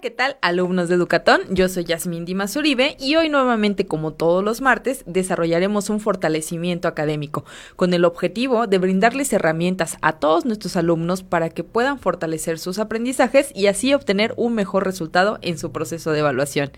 ¿qué tal, alumnos de Educatón? Yo soy Yasmin Dimas Uribe y hoy nuevamente, como todos los martes, desarrollaremos un fortalecimiento académico con el objetivo de brindarles herramientas a todos nuestros alumnos para que puedan fortalecer sus aprendizajes y así obtener un mejor resultado en su proceso de evaluación.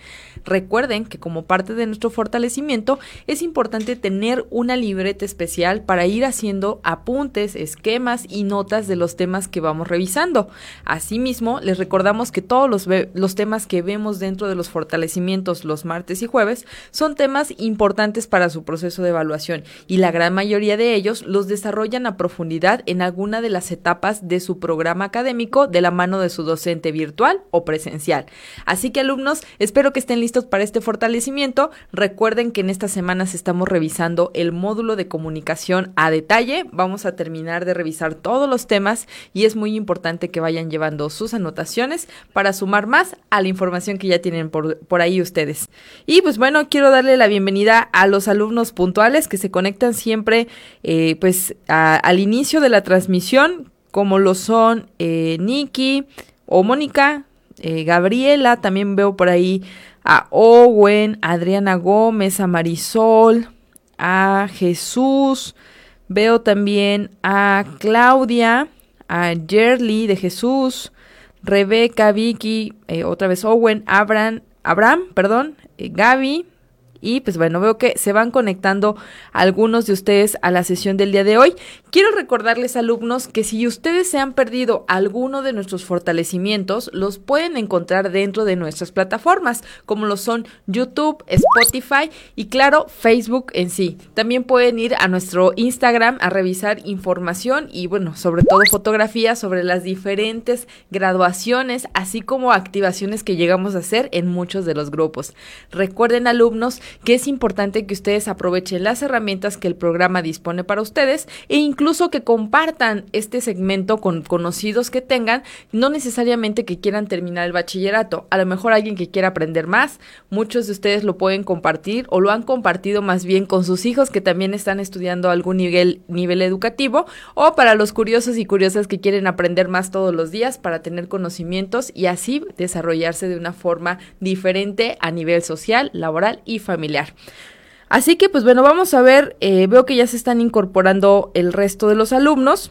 Recuerden que como parte de nuestro fortalecimiento es importante tener una libreta especial para ir haciendo apuntes, esquemas y notas de los temas que vamos revisando. Asimismo, les recordamos que todos los los temas que vemos dentro de los fortalecimientos los martes y jueves son temas importantes para su proceso de evaluación y la gran mayoría de ellos los desarrollan a profundidad en alguna de las etapas de su programa académico de la mano de su docente virtual o presencial. Así que alumnos, espero que estén listos para este fortalecimiento. Recuerden que en estas semanas estamos revisando el módulo de comunicación a detalle. Vamos a terminar de revisar todos los temas y es muy importante que vayan llevando sus anotaciones para sumar más a la información que ya tienen por, por ahí ustedes. Y pues bueno, quiero darle la bienvenida a los alumnos puntuales que se conectan siempre eh, pues al inicio de la transmisión, como lo son eh, Nikki o Mónica, eh, Gabriela, también veo por ahí a Owen, Adriana Gómez, a Marisol, a Jesús, veo también a Claudia, a Jerly de Jesús, Rebeca, Vicky, eh, otra vez Owen, Abraham, Abraham, perdón, eh, Gaby, y pues bueno, veo que se van conectando algunos de ustedes a la sesión del día de hoy. Quiero recordarles, alumnos, que si ustedes se han perdido alguno de nuestros fortalecimientos, los pueden encontrar dentro de nuestras plataformas, como lo son YouTube, Spotify y claro, Facebook en sí. También pueden ir a nuestro Instagram a revisar información y bueno, sobre todo fotografías sobre las diferentes graduaciones, así como activaciones que llegamos a hacer en muchos de los grupos. Recuerden, alumnos, que es importante que ustedes aprovechen las herramientas que el programa dispone para ustedes e incluso que compartan este segmento con conocidos que tengan, no necesariamente que quieran terminar el bachillerato, a lo mejor alguien que quiera aprender más, muchos de ustedes lo pueden compartir o lo han compartido más bien con sus hijos que también están estudiando algún nivel, nivel educativo o para los curiosos y curiosas que quieren aprender más todos los días para tener conocimientos y así desarrollarse de una forma diferente a nivel social, laboral y familiar Así que, pues bueno, vamos a ver, eh, veo que ya se están incorporando el resto de los alumnos.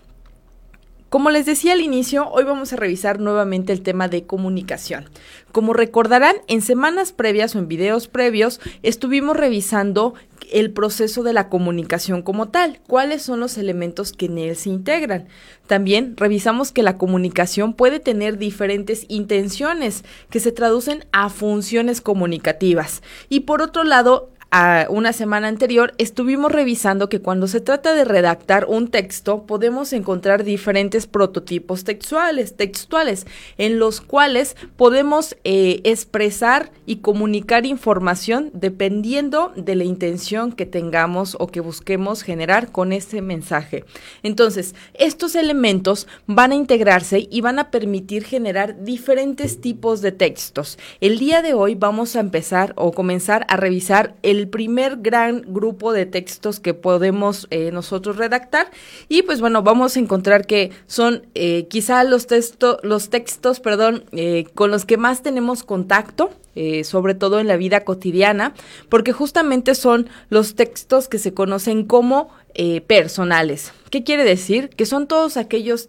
Como les decía al inicio, hoy vamos a revisar nuevamente el tema de comunicación. Como recordarán, en semanas previas o en videos previos estuvimos revisando el proceso de la comunicación como tal, cuáles son los elementos que en él se integran. También revisamos que la comunicación puede tener diferentes intenciones que se traducen a funciones comunicativas. Y por otro lado, a una semana anterior, estuvimos revisando que cuando se trata de redactar un texto, podemos encontrar diferentes prototipos textuales, textuales en los cuales podemos eh, expresar y comunicar información dependiendo de la intención que tengamos o que busquemos generar con ese mensaje. Entonces, estos elementos van a integrarse y van a permitir generar diferentes tipos de textos. El día de hoy vamos a empezar o comenzar a revisar el el primer gran grupo de textos que podemos eh, nosotros redactar. Y pues bueno vamos a encontrar que son eh, quizá los textos los textos perdón eh, con los que más tenemos contacto sobre todo en la vida cotidiana porque justamente son los textos que se conocen como personales. Qué quiere decir que son todos aquellos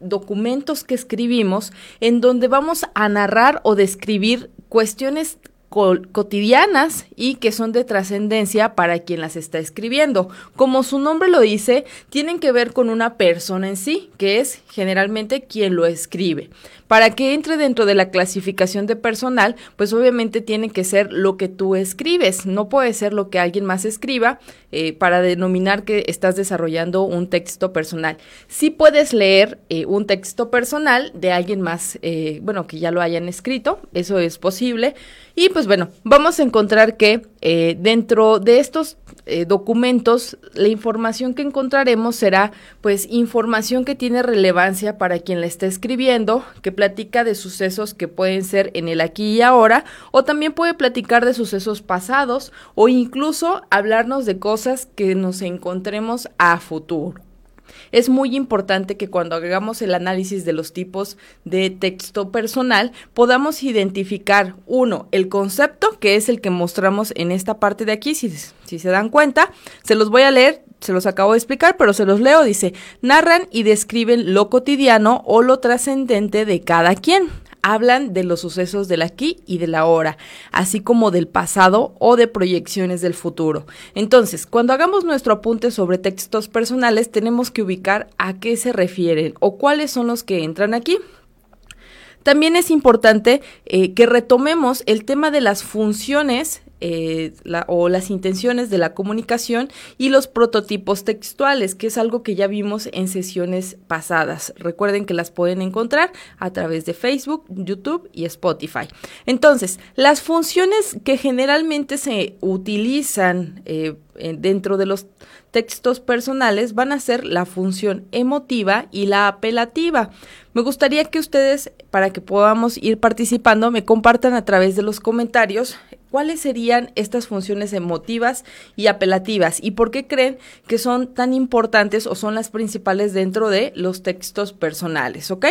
documentos que escribimos en donde vamos a narrar o describir cuestiones cotidianas y que son de trascendencia para quien las está escribiendo. Como su nombre lo dice, tienen que ver con una persona en sí, que es generalmente quien lo escribe. Para que entre dentro de la clasificación de personal, pues obviamente tiene que ser lo que tú escribes, no puede ser lo que alguien más escriba eh, para denominar que estás desarrollando un texto personal. Sí puedes leer eh, un texto personal de alguien más, eh, bueno, que ya lo hayan escrito, eso es posible. Y pues bueno, vamos a encontrar que dentro de estos documentos, la información que encontraremos será pues información que tiene relevancia para quien la está escribiendo, que platica de sucesos que pueden ser en el aquí y ahora, o también puede platicar de sucesos pasados, o incluso hablarnos de cosas que nos encontremos a futuro. Es muy importante que cuando hagamos el análisis de los tipos de texto personal podamos identificar, uno, el concepto, que es el que mostramos en esta parte de aquí, si, si se dan cuenta, se los voy a leer, se los acabo de explicar, pero se los leo, dice, narran y describen lo cotidiano o lo trascendente de cada quien hablan de los sucesos del aquí y del ahora, así como del pasado o de proyecciones del futuro. Entonces, cuando hagamos nuestro apunte sobre textos personales, tenemos que ubicar a qué se refieren o cuáles son los que entran aquí. También es importante eh, que retomemos el tema de las funciones eh, o las intenciones de la comunicación y los prototipos textuales, que es algo que ya vimos en sesiones pasadas. Recuerden que las pueden encontrar a través de Facebook, YouTube y Spotify. Entonces, las funciones que generalmente se utilizan eh, dentro de los textos personales van a ser la función emotiva y la apelativa. Me gustaría que ustedes, para que podamos ir participando, me compartan a través de los comentarios ¿Cuáles serían estas funciones emotivas y apelativas? ¿Y por qué creen que son tan importantes o son las principales dentro de los textos personales? ¿Ok?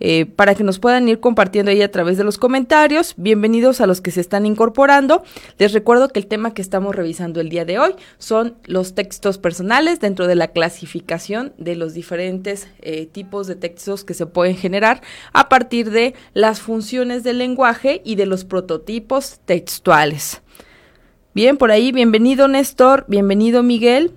Eh, para que nos puedan ir compartiendo ahí a través de los comentarios. Bienvenidos a los que se están incorporando. Les recuerdo que el tema que estamos revisando el día de hoy son los textos personales dentro de la clasificación de los diferentes eh, tipos de textos que se pueden generar a partir de las funciones del lenguaje y de los prototipos textuales. Bien, por ahí, bienvenido Néstor, bienvenido Miguel.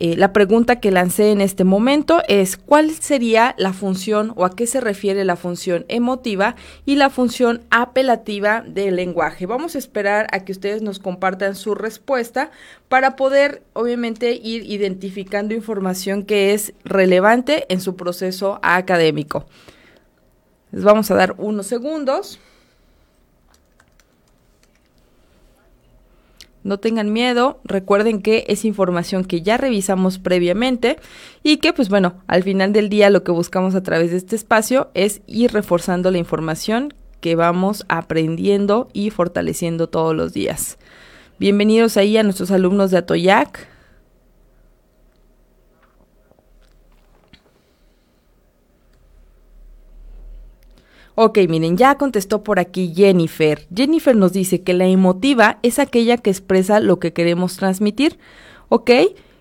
Eh, la pregunta que lancé en este momento es cuál sería la función o a qué se refiere la función emotiva y la función apelativa del lenguaje. Vamos a esperar a que ustedes nos compartan su respuesta para poder obviamente ir identificando información que es relevante en su proceso académico. Les vamos a dar unos segundos. No tengan miedo, recuerden que es información que ya revisamos previamente y que pues bueno, al final del día lo que buscamos a través de este espacio es ir reforzando la información que vamos aprendiendo y fortaleciendo todos los días. Bienvenidos ahí a nuestros alumnos de Atoyac. Ok, miren, ya contestó por aquí Jennifer. Jennifer nos dice que la emotiva es aquella que expresa lo que queremos transmitir. Ok,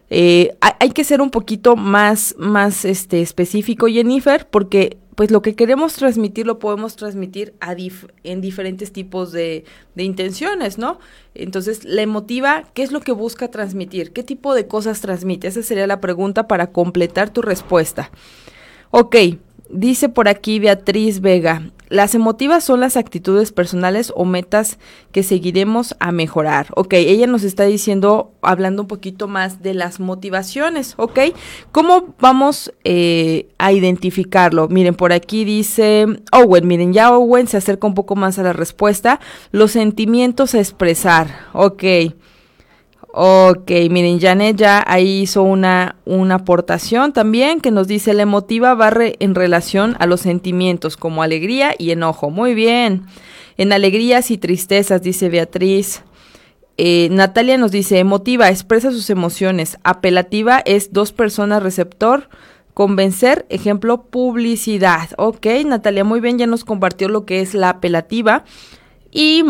eh, hay que ser un poquito más, más este, específico, Jennifer, porque pues lo que queremos transmitir lo podemos transmitir en diferentes tipos de, de, intenciones, ¿no? Entonces, la emotiva, ¿qué es lo que busca transmitir? ¿Qué tipo de cosas transmite? Esa sería la pregunta para completar tu respuesta. Ok, Dice por aquí Beatriz Vega, las emotivas son las actitudes personales o metas que seguiremos a mejorar. Ok, ella nos está diciendo, hablando un poquito más de las motivaciones, ok. ¿Cómo vamos eh, a identificarlo? Miren, por aquí dice Owen, miren, ya Owen se acerca un poco más a la respuesta. Los sentimientos a expresar, ok. Ok, miren, Janet ya ahí hizo una, una aportación también que nos dice la emotiva barre en relación a los sentimientos como alegría y enojo. Muy bien. En alegrías y tristezas, dice Beatriz. Eh, Natalia nos dice emotiva, expresa sus emociones. Apelativa es dos personas receptor. Convencer, ejemplo, publicidad. Ok, Natalia, muy bien, ya nos compartió lo que es la apelativa. Y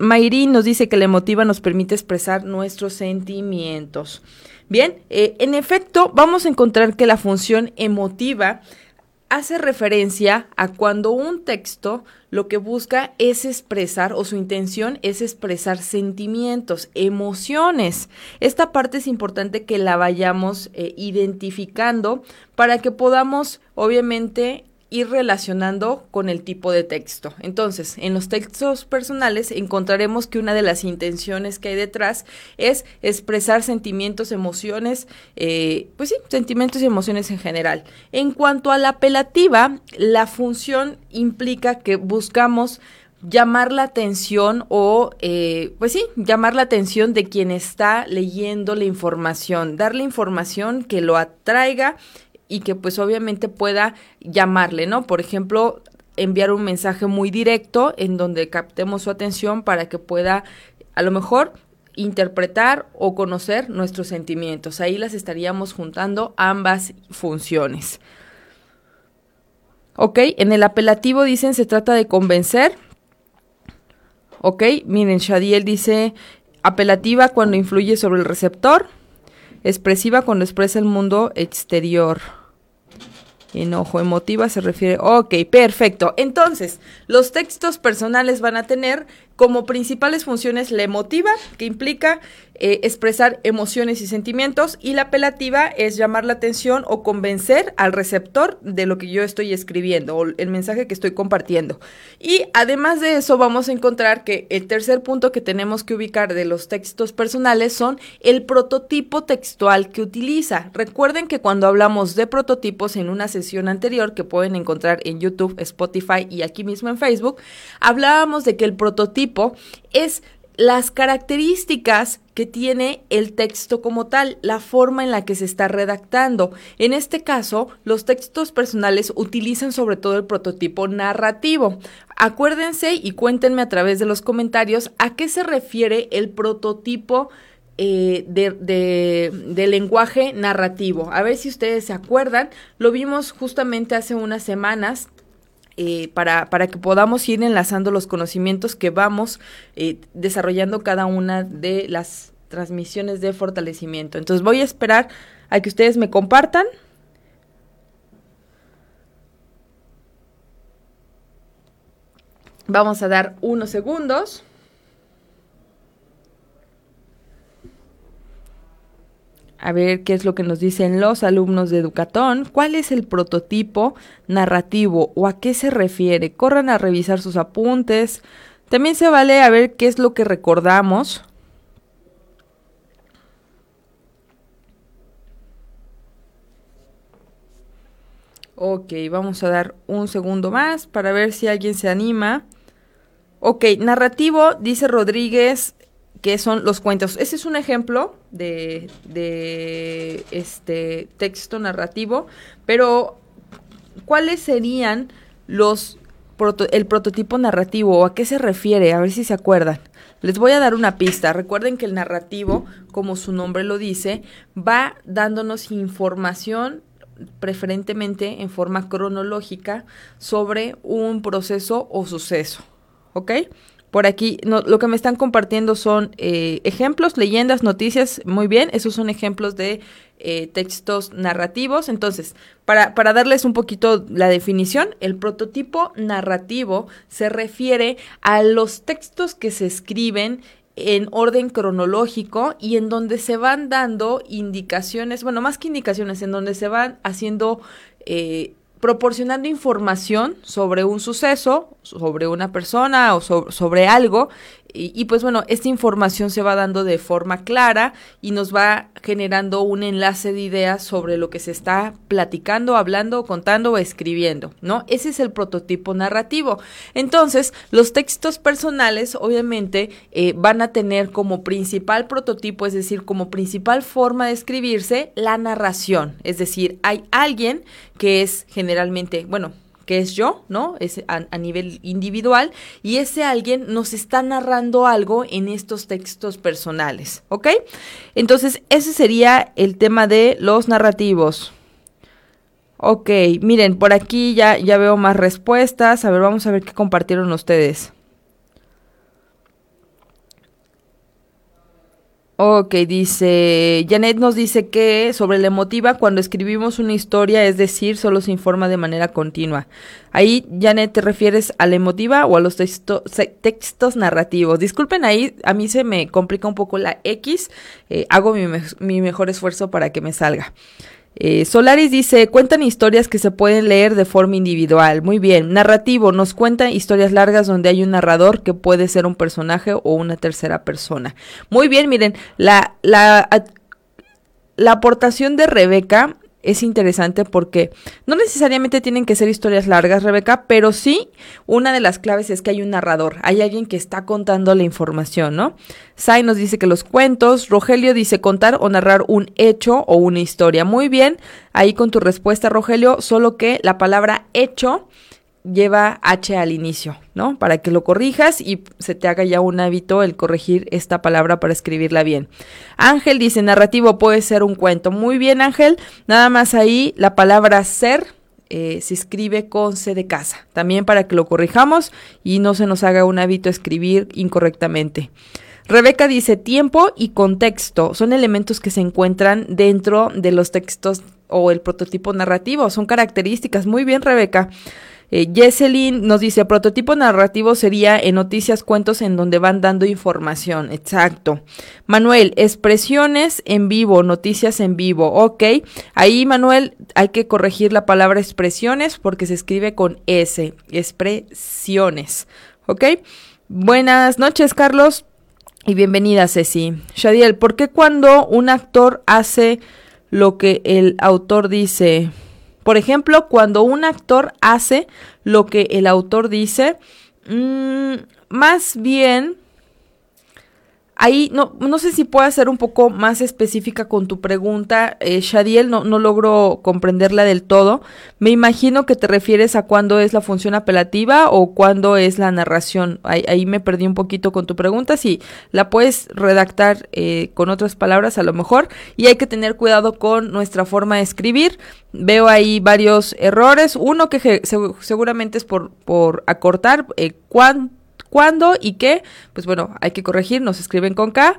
Mayri nos dice que la emotiva nos permite expresar nuestros sentimientos. Bien, eh, en efecto, vamos a encontrar que la función emotiva hace referencia a cuando un texto lo que busca es expresar o su intención es expresar sentimientos, emociones. Esta parte es importante que la vayamos eh, identificando para que podamos obviamente ir relacionando con el tipo de texto. Entonces, en los textos personales encontraremos que una de las intenciones que hay detrás es expresar sentimientos, emociones, eh, pues sí, sentimientos y emociones en general. En cuanto a la apelativa, la función implica que buscamos llamar la atención o, eh, pues sí, llamar la atención de quien está leyendo la información, darle información que lo atraiga y que pues obviamente pueda llamarle, ¿no? Por ejemplo, enviar un mensaje muy directo en donde captemos su atención para que pueda a lo mejor interpretar o conocer nuestros sentimientos. Ahí las estaríamos juntando ambas funciones. Ok, en el apelativo dicen se trata de convencer. Ok, miren, Shadiel dice apelativa cuando influye sobre el receptor, expresiva cuando expresa el mundo exterior. Enojo emotiva se refiere. Ok, perfecto. Entonces, los textos personales van a tener como principales funciones la emotiva, que implica eh, expresar emociones y sentimientos, y la apelativa es llamar la atención o convencer al receptor de lo que yo estoy escribiendo o el mensaje que estoy compartiendo. Y además de eso, vamos a encontrar que el tercer punto que tenemos que ubicar de los textos personales son el prototipo textual que utiliza. Recuerden que cuando hablamos de prototipos en una sesión anterior que pueden encontrar en YouTube, Spotify y aquí mismo en Facebook, hablábamos de que el prototipo es las características que tiene el texto como tal, la forma en la que se está redactando. En este caso, los textos personales utilizan sobre todo el prototipo narrativo. Acuérdense y cuéntenme a través de los comentarios a qué se refiere el prototipo eh, de, lenguaje narrativo. A ver si ustedes se acuerdan, lo vimos justamente hace unas semanas eh, para, para, que podamos ir enlazando los conocimientos que vamos eh, desarrollando cada una de las transmisiones de fortalecimiento. Entonces voy a esperar a que ustedes me compartan. Vamos a dar unos segundos. A ver qué es lo que nos dicen los alumnos de Educatón, cuál es el prototipo narrativo o a qué se refiere. Corran a revisar sus apuntes. También se vale a ver qué es lo que recordamos. Ok, vamos a dar un segundo más para ver si alguien se anima. Ok, narrativo, dice Rodríguez, que son los cuentos. Ese es un ejemplo de, este texto narrativo, pero ¿cuáles serían los el prototipo narrativo o a qué se refiere? A ver si se acuerdan. Les voy a dar una pista. Recuerden que el narrativo, como su nombre lo dice, va dándonos información preferentemente en forma cronológica sobre un proceso o suceso. ¿Ok? Por aquí lo que me están compartiendo son eh, ejemplos, leyendas, noticias, muy bien, esos son ejemplos de eh, textos narrativos. Entonces, para, para darles un poquito la definición, el prototipo narrativo se refiere a los textos que se escriben en orden cronológico y en donde se van dando indicaciones, bueno, más que indicaciones, en donde se van haciendo eh, proporcionando información sobre un suceso, sobre una persona o sobre algo y, pues bueno, esta información se va dando de forma clara y nos va generando un enlace de ideas sobre lo que se está platicando, hablando, contando o escribiendo, ¿no? Ese es el prototipo narrativo. Entonces, los textos personales obviamente eh, van a tener como principal prototipo, es decir, como principal forma de escribirse, la narración. Es decir, hay alguien que es generalmente, bueno, que es yo, ¿no? Es a, nivel individual y ese alguien nos está narrando algo en estos textos personales, ¿ok? Entonces, ese sería el tema de los narrativos. Ok, miren, por aquí ya, ya veo más respuestas. A ver, vamos a ver qué compartieron ustedes. Ok, dice, Janet nos dice que sobre la emotiva, cuando escribimos una historia, es decir, solo se informa de manera continua. Ahí, Janet, ¿te refieres a la emotiva o a los textos narrativos? Disculpen, ahí a mí se me complica un poco la X, eh, hago mi, mi mejor esfuerzo para que me salga. Eh, Solaris dice, cuentan historias que se pueden leer de forma individual. Muy bien. Narrativo, nos cuenta historias largas donde hay un narrador que puede ser un personaje o una tercera persona. Muy bien, miren, la, la, la aportación de Rebeca es interesante porque no necesariamente tienen que ser historias largas, Rebeca, pero sí una de las claves es que hay un narrador, hay alguien que está contando la información, ¿no? Sai nos dice que los cuentos, Rogelio dice contar o narrar un hecho o una historia. Muy bien, ahí con tu respuesta, Rogelio, solo que la palabra hecho lleva H al inicio, ¿no? Para que lo corrijas y se te haga ya un hábito el corregir esta palabra para escribirla bien. Ángel dice, narrativo puede ser un cuento. Muy bien, Ángel. Nada más ahí la palabra ser eh, se escribe con C de casa. También para que lo corrijamos y no se nos haga un hábito escribir incorrectamente. Rebeca dice, tiempo y contexto son elementos que se encuentran dentro de los textos o el prototipo narrativo. Son características. Muy bien, Rebeca. Eh, Jesselyn nos dice, prototipo narrativo sería en noticias, cuentos en donde van dando información. Exacto. Manuel, expresiones en vivo, noticias en vivo. Ok. Ahí, Manuel, hay que corregir la palabra expresiones porque se escribe con S. Expresiones. Ok. Buenas noches, Carlos. Y bienvenida, Ceci. Shadiel, ¿por qué cuando un actor hace lo que el autor dice? Por ejemplo, cuando un actor hace lo que el autor dice, mmm, más bien Ahí no, no sé si puedo ser un poco más específica con tu pregunta, eh, Shadiel, no, no logro comprenderla del todo. Me imagino que te refieres a cuándo es la función apelativa o cuándo es la narración. Ahí, me perdí un poquito con tu pregunta. Si la puedes redactar eh, con otras palabras a lo mejor. Y hay que tener cuidado con nuestra forma de escribir. Veo ahí varios errores. Uno que seguramente es por, por acortar. Eh, ¿Cuándo y qué? Pues bueno, hay que corregir, nos escriben con K.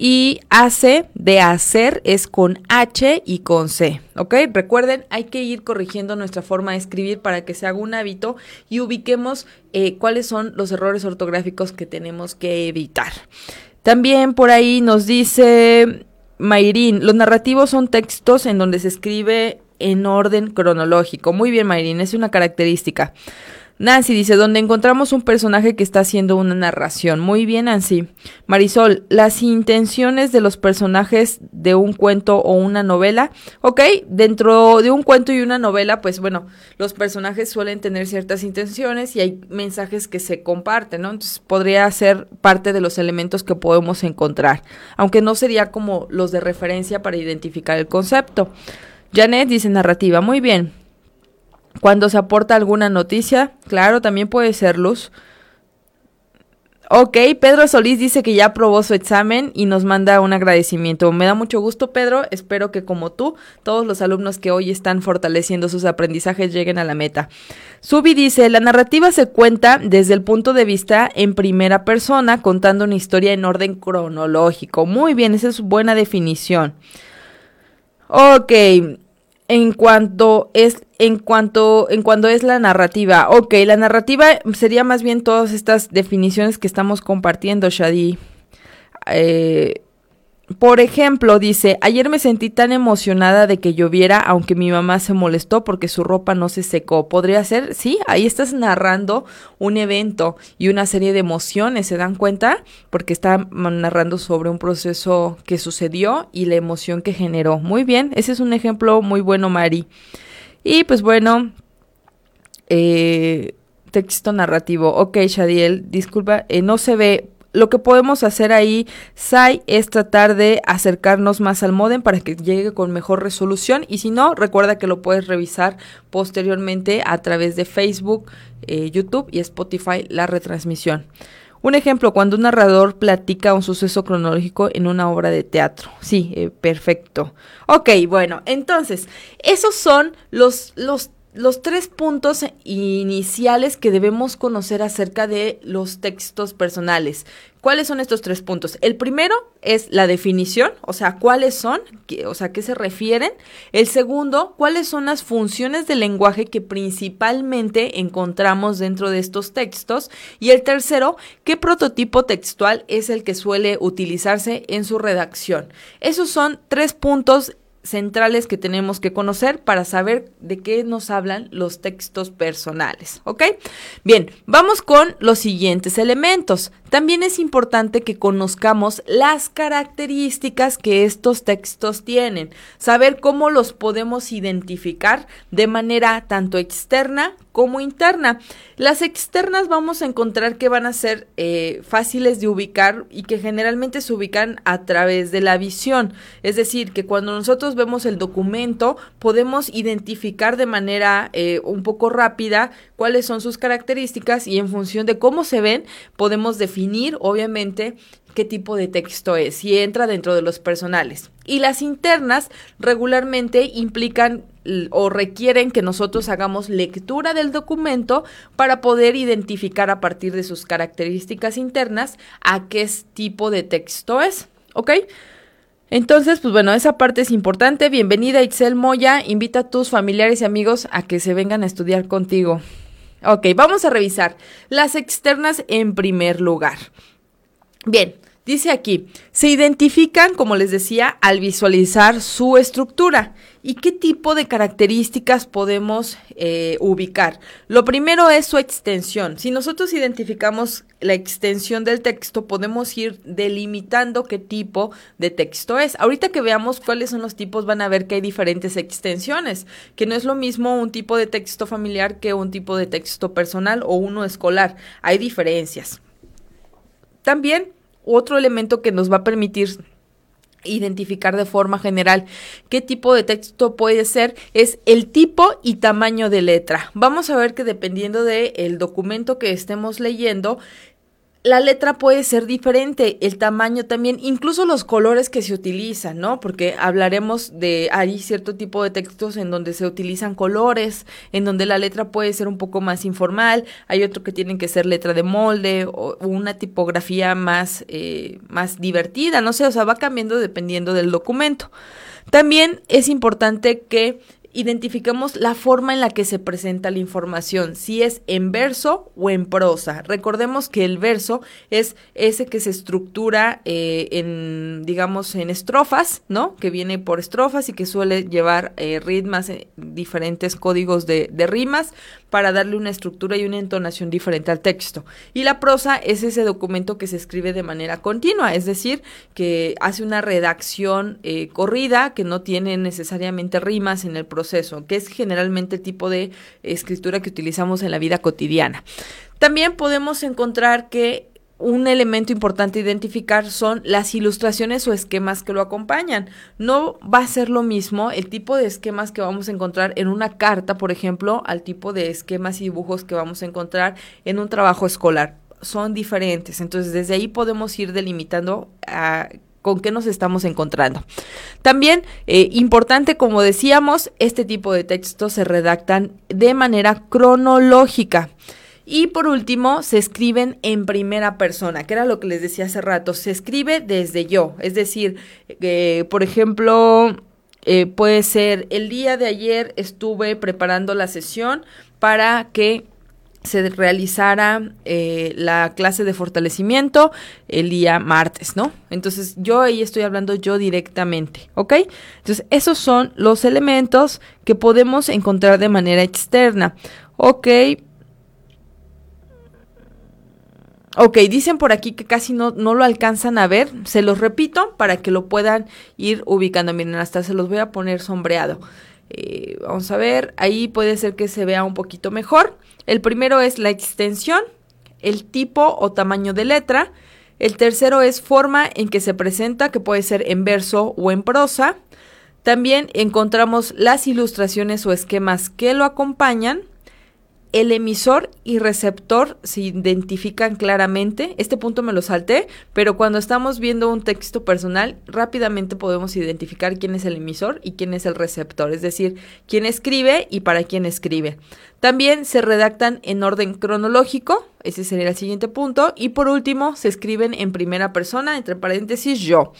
Y hace de hacer es con H y con C, ¿ok? Recuerden, hay que ir corrigiendo nuestra forma de escribir para que se haga un hábito y ubiquemos eh, cuáles son los errores ortográficos que tenemos que evitar. También por ahí nos dice Mayrin, los narrativos son textos en donde se escribe en orden cronológico. Muy bien, Mayrin, es una característica. Nancy dice, donde encontramos un personaje que está haciendo una narración. Muy bien, Nancy. Marisol, las intenciones de los personajes de un cuento o una novela. Ok, dentro de un cuento y una novela, pues bueno, los personajes suelen tener ciertas intenciones y hay mensajes que se comparten, ¿no? Entonces podría ser parte de los elementos que podemos encontrar, aunque no sería como los de referencia para identificar el concepto. Janet dice narrativa, muy bien. Cuando se aporta alguna noticia, claro, también puede ser luz. Ok, Pedro Solís dice que ya aprobó su examen y nos manda un agradecimiento. Me da mucho gusto, Pedro. Espero que como tú, todos los alumnos que hoy están fortaleciendo sus aprendizajes lleguen a la meta. Subi dice, la narrativa se cuenta desde el punto de vista en primera persona, contando una historia en orden cronológico. Muy bien, esa es buena definición. Ok, en cuanto es en cuanto en cuanto es la narrativa. Ok, la narrativa sería más bien todas estas definiciones que estamos compartiendo, Shadi. Eh, por ejemplo, dice, ayer me sentí tan emocionada de que lloviera, aunque mi mamá se molestó porque su ropa no se secó. ¿Podría ser? Sí, ahí estás narrando un evento y una serie de emociones, ¿se dan cuenta? Porque está narrando sobre un proceso que sucedió y la emoción que generó. Muy bien, ese es un ejemplo muy bueno, Mari. Y pues bueno, eh, texto narrativo. Ok, Shadiel, disculpa, eh, no se ve lo que podemos hacer ahí, Sai, es tratar de acercarnos más al modem para que llegue con mejor resolución y si no, recuerda que lo puedes revisar posteriormente a través de Facebook, eh, YouTube y Spotify la retransmisión. Un ejemplo, cuando un narrador platica un suceso cronológico en una obra de teatro. Sí, eh, perfecto. Ok, bueno, entonces, esos son los, los los tres puntos iniciales que debemos conocer acerca de los textos personales. ¿Cuáles son estos tres puntos? El primero es la definición, o sea, cuáles son, o sea, qué se refieren. El segundo, cuáles son las funciones del lenguaje que principalmente encontramos dentro de estos textos. Y el tercero, qué prototipo textual es el que suele utilizarse en su redacción. Esos son tres puntos centrales que tenemos que conocer para saber de qué nos hablan los textos personales, ¿ok? Bien, vamos con los siguientes elementos. También es importante que conozcamos las características que estos textos tienen, saber cómo los podemos identificar de manera tanto externa como interna. Las externas vamos a encontrar que van a ser eh, fáciles de ubicar y que generalmente se ubican a través de la visión. Es decir, que cuando nosotros vemos el documento podemos identificar de manera eh, un poco rápida cuáles son sus características y en función de cómo se ven podemos definir obviamente qué tipo de texto es, si entra dentro de los personales. Y las internas regularmente implican o requieren que nosotros hagamos lectura del documento para poder identificar a partir de sus características internas a qué tipo de texto es, ¿ok? Entonces, pues bueno, esa parte es importante. Bienvenida Itzel Moya, invita a tus familiares y amigos a que se vengan a estudiar contigo. Ok, vamos a revisar las externas en primer lugar. Bien, dice aquí, se identifican, como les decía, al visualizar su estructura. ¿Y qué tipo de características podemos eh, ubicar? Lo primero es su extensión. Si nosotros identificamos la extensión del texto, podemos ir delimitando qué tipo de texto es. Ahorita que veamos cuáles son los tipos, van a ver que hay diferentes extensiones, que no es lo mismo un tipo de texto familiar que un tipo de texto personal o uno escolar. Hay diferencias. También otro elemento que nos va a permitir identificar de forma general qué tipo de texto puede ser es el tipo y tamaño de letra. Vamos a ver que dependiendo del el documento que estemos leyendo, la letra puede ser diferente, el tamaño también, incluso los colores que se utilizan, ¿no? Porque hablaremos de, hay cierto tipo de textos en donde se utilizan colores, en donde la letra puede ser un poco más informal, hay otro que tienen que ser letra de molde o una tipografía más, eh, más divertida, no sé, o sea, va cambiando dependiendo del documento. También es importante que identificamos la forma en la que se presenta la información, si es en verso o en prosa. Recordemos que el verso es ese que se estructura eh, en, digamos, en estrofas, ¿no? Que viene por estrofas y que suele llevar eh, ritmas, eh, diferentes códigos de, de rimas para darle una estructura y una entonación diferente al texto. Y la prosa es ese documento que se escribe de manera continua, es decir, que hace una redacción corrida, que no tiene necesariamente rimas en el proceso que es generalmente el tipo de escritura que utilizamos en la vida cotidiana. También podemos encontrar que un elemento importante identificar son las ilustraciones o esquemas que lo acompañan. No va a ser lo mismo el tipo de esquemas que vamos a encontrar en una carta, por ejemplo, al tipo de esquemas y dibujos que vamos a encontrar en un trabajo escolar. Son diferentes. Entonces, desde ahí podemos ir delimitando a con qué nos estamos encontrando. También, eh, importante, como decíamos, este tipo de textos se redactan de manera cronológica. Y por último, se escriben en primera persona, que era lo que les decía hace rato. Se escribe desde yo. Es decir, eh, por ejemplo, eh, puede ser el día de ayer estuve preparando la sesión para que se realizara eh, la clase de fortalecimiento el día martes, ¿no? Entonces yo ahí estoy hablando yo directamente, ¿ok? Entonces esos son los elementos que podemos encontrar de manera externa, ¿ok? Ok, dicen por aquí que casi no, no lo alcanzan a ver. Se los repito para que lo puedan ir ubicando. Miren, hasta se los voy a poner sombreado. Eh, vamos a ver, ahí puede ser que se vea un poquito mejor. El primero es la extensión, el tipo o tamaño de letra. El tercero es forma en que se presenta, que puede ser en verso o en prosa. También encontramos las ilustraciones o esquemas que lo acompañan el emisor y receptor se identifican claramente. Este punto me lo salté, pero cuando estamos viendo un texto personal, rápidamente podemos identificar quién es el emisor y quién es el receptor, es decir, quién escribe y para quién escribe. También se redactan en orden cronológico, ese sería el siguiente punto, y por último se escriben en primera persona, entre paréntesis yo.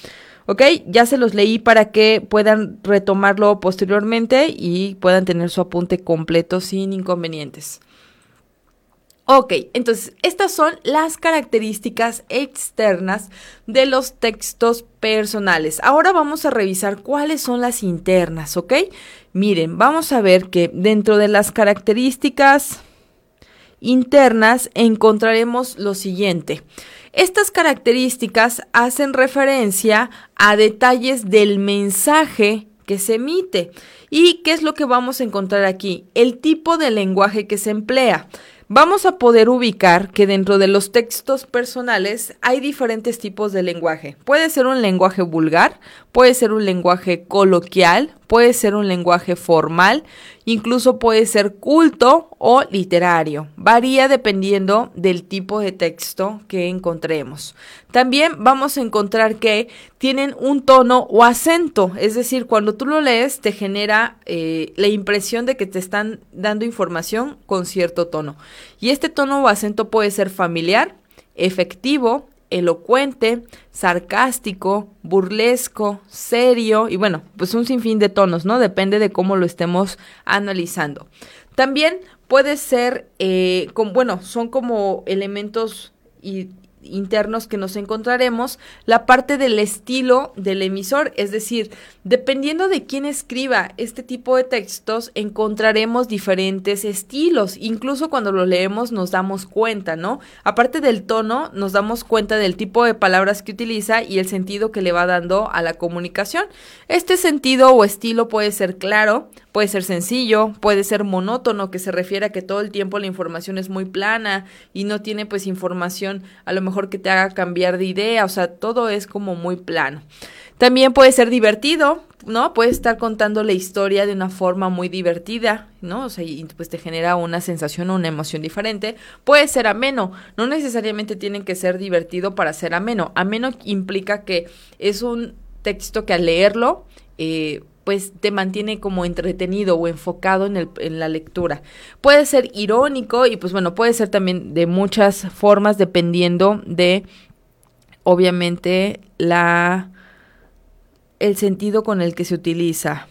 ¿Ok? Ya se los leí para que puedan retomarlo posteriormente y puedan tener su apunte completo sin inconvenientes. Ok, entonces estas son las características externas de los textos personales. Ahora vamos a revisar cuáles son las internas, ¿ok? Miren, vamos a ver que dentro de las características internas encontraremos lo siguiente. Estas características hacen referencia a detalles del mensaje que se emite ¿Y qué es lo que vamos a encontrar aquí? El tipo de lenguaje que se emplea vamos a poder ubicar que dentro de los textos personales hay diferentes tipos de lenguaje. Puede ser un lenguaje vulgar, puede ser un lenguaje coloquial, puede ser un lenguaje formal, incluso puede ser culto o literario. Varía dependiendo del tipo de texto que encontremos. También vamos a encontrar que tienen un tono o acento, es decir, cuando tú lo lees te genera eh, la impresión de que te están dando información con cierto tono. Y este tono o acento puede ser familiar, efectivo, elocuente, sarcástico, burlesco, serio y bueno, pues un sinfín de tonos, ¿no? Depende de cómo lo estemos analizando. También puede ser, eh, con, bueno, son como elementos y internos que nos encontraremos, la parte del estilo del emisor, es decir, dependiendo de quién escriba este tipo de textos, encontraremos diferentes estilos, incluso cuando lo leemos nos damos cuenta, ¿no? Aparte del tono, nos damos cuenta del tipo de palabras que utiliza y el sentido que le va dando a la comunicación. Este sentido o estilo puede ser claro, puede ser sencillo, puede ser monótono, que se refiere a que todo el tiempo la información es muy plana y no tiene pues información a lo mejor que te haga cambiar de idea, o sea, todo es como muy plano. También puede ser divertido, ¿no? Puede estar contando la historia de una forma muy divertida, ¿no? O sea, y pues te genera una sensación o una emoción diferente. Puede ser ameno, no necesariamente tienen que ser divertido para ser ameno. Ameno implica que es un texto que al leerlo, eh, pues te mantiene como entretenido o enfocado en, el, en la lectura. Puede ser irónico y pues bueno, puede ser también de muchas formas dependiendo de, obviamente, la el sentido con el que se utiliza.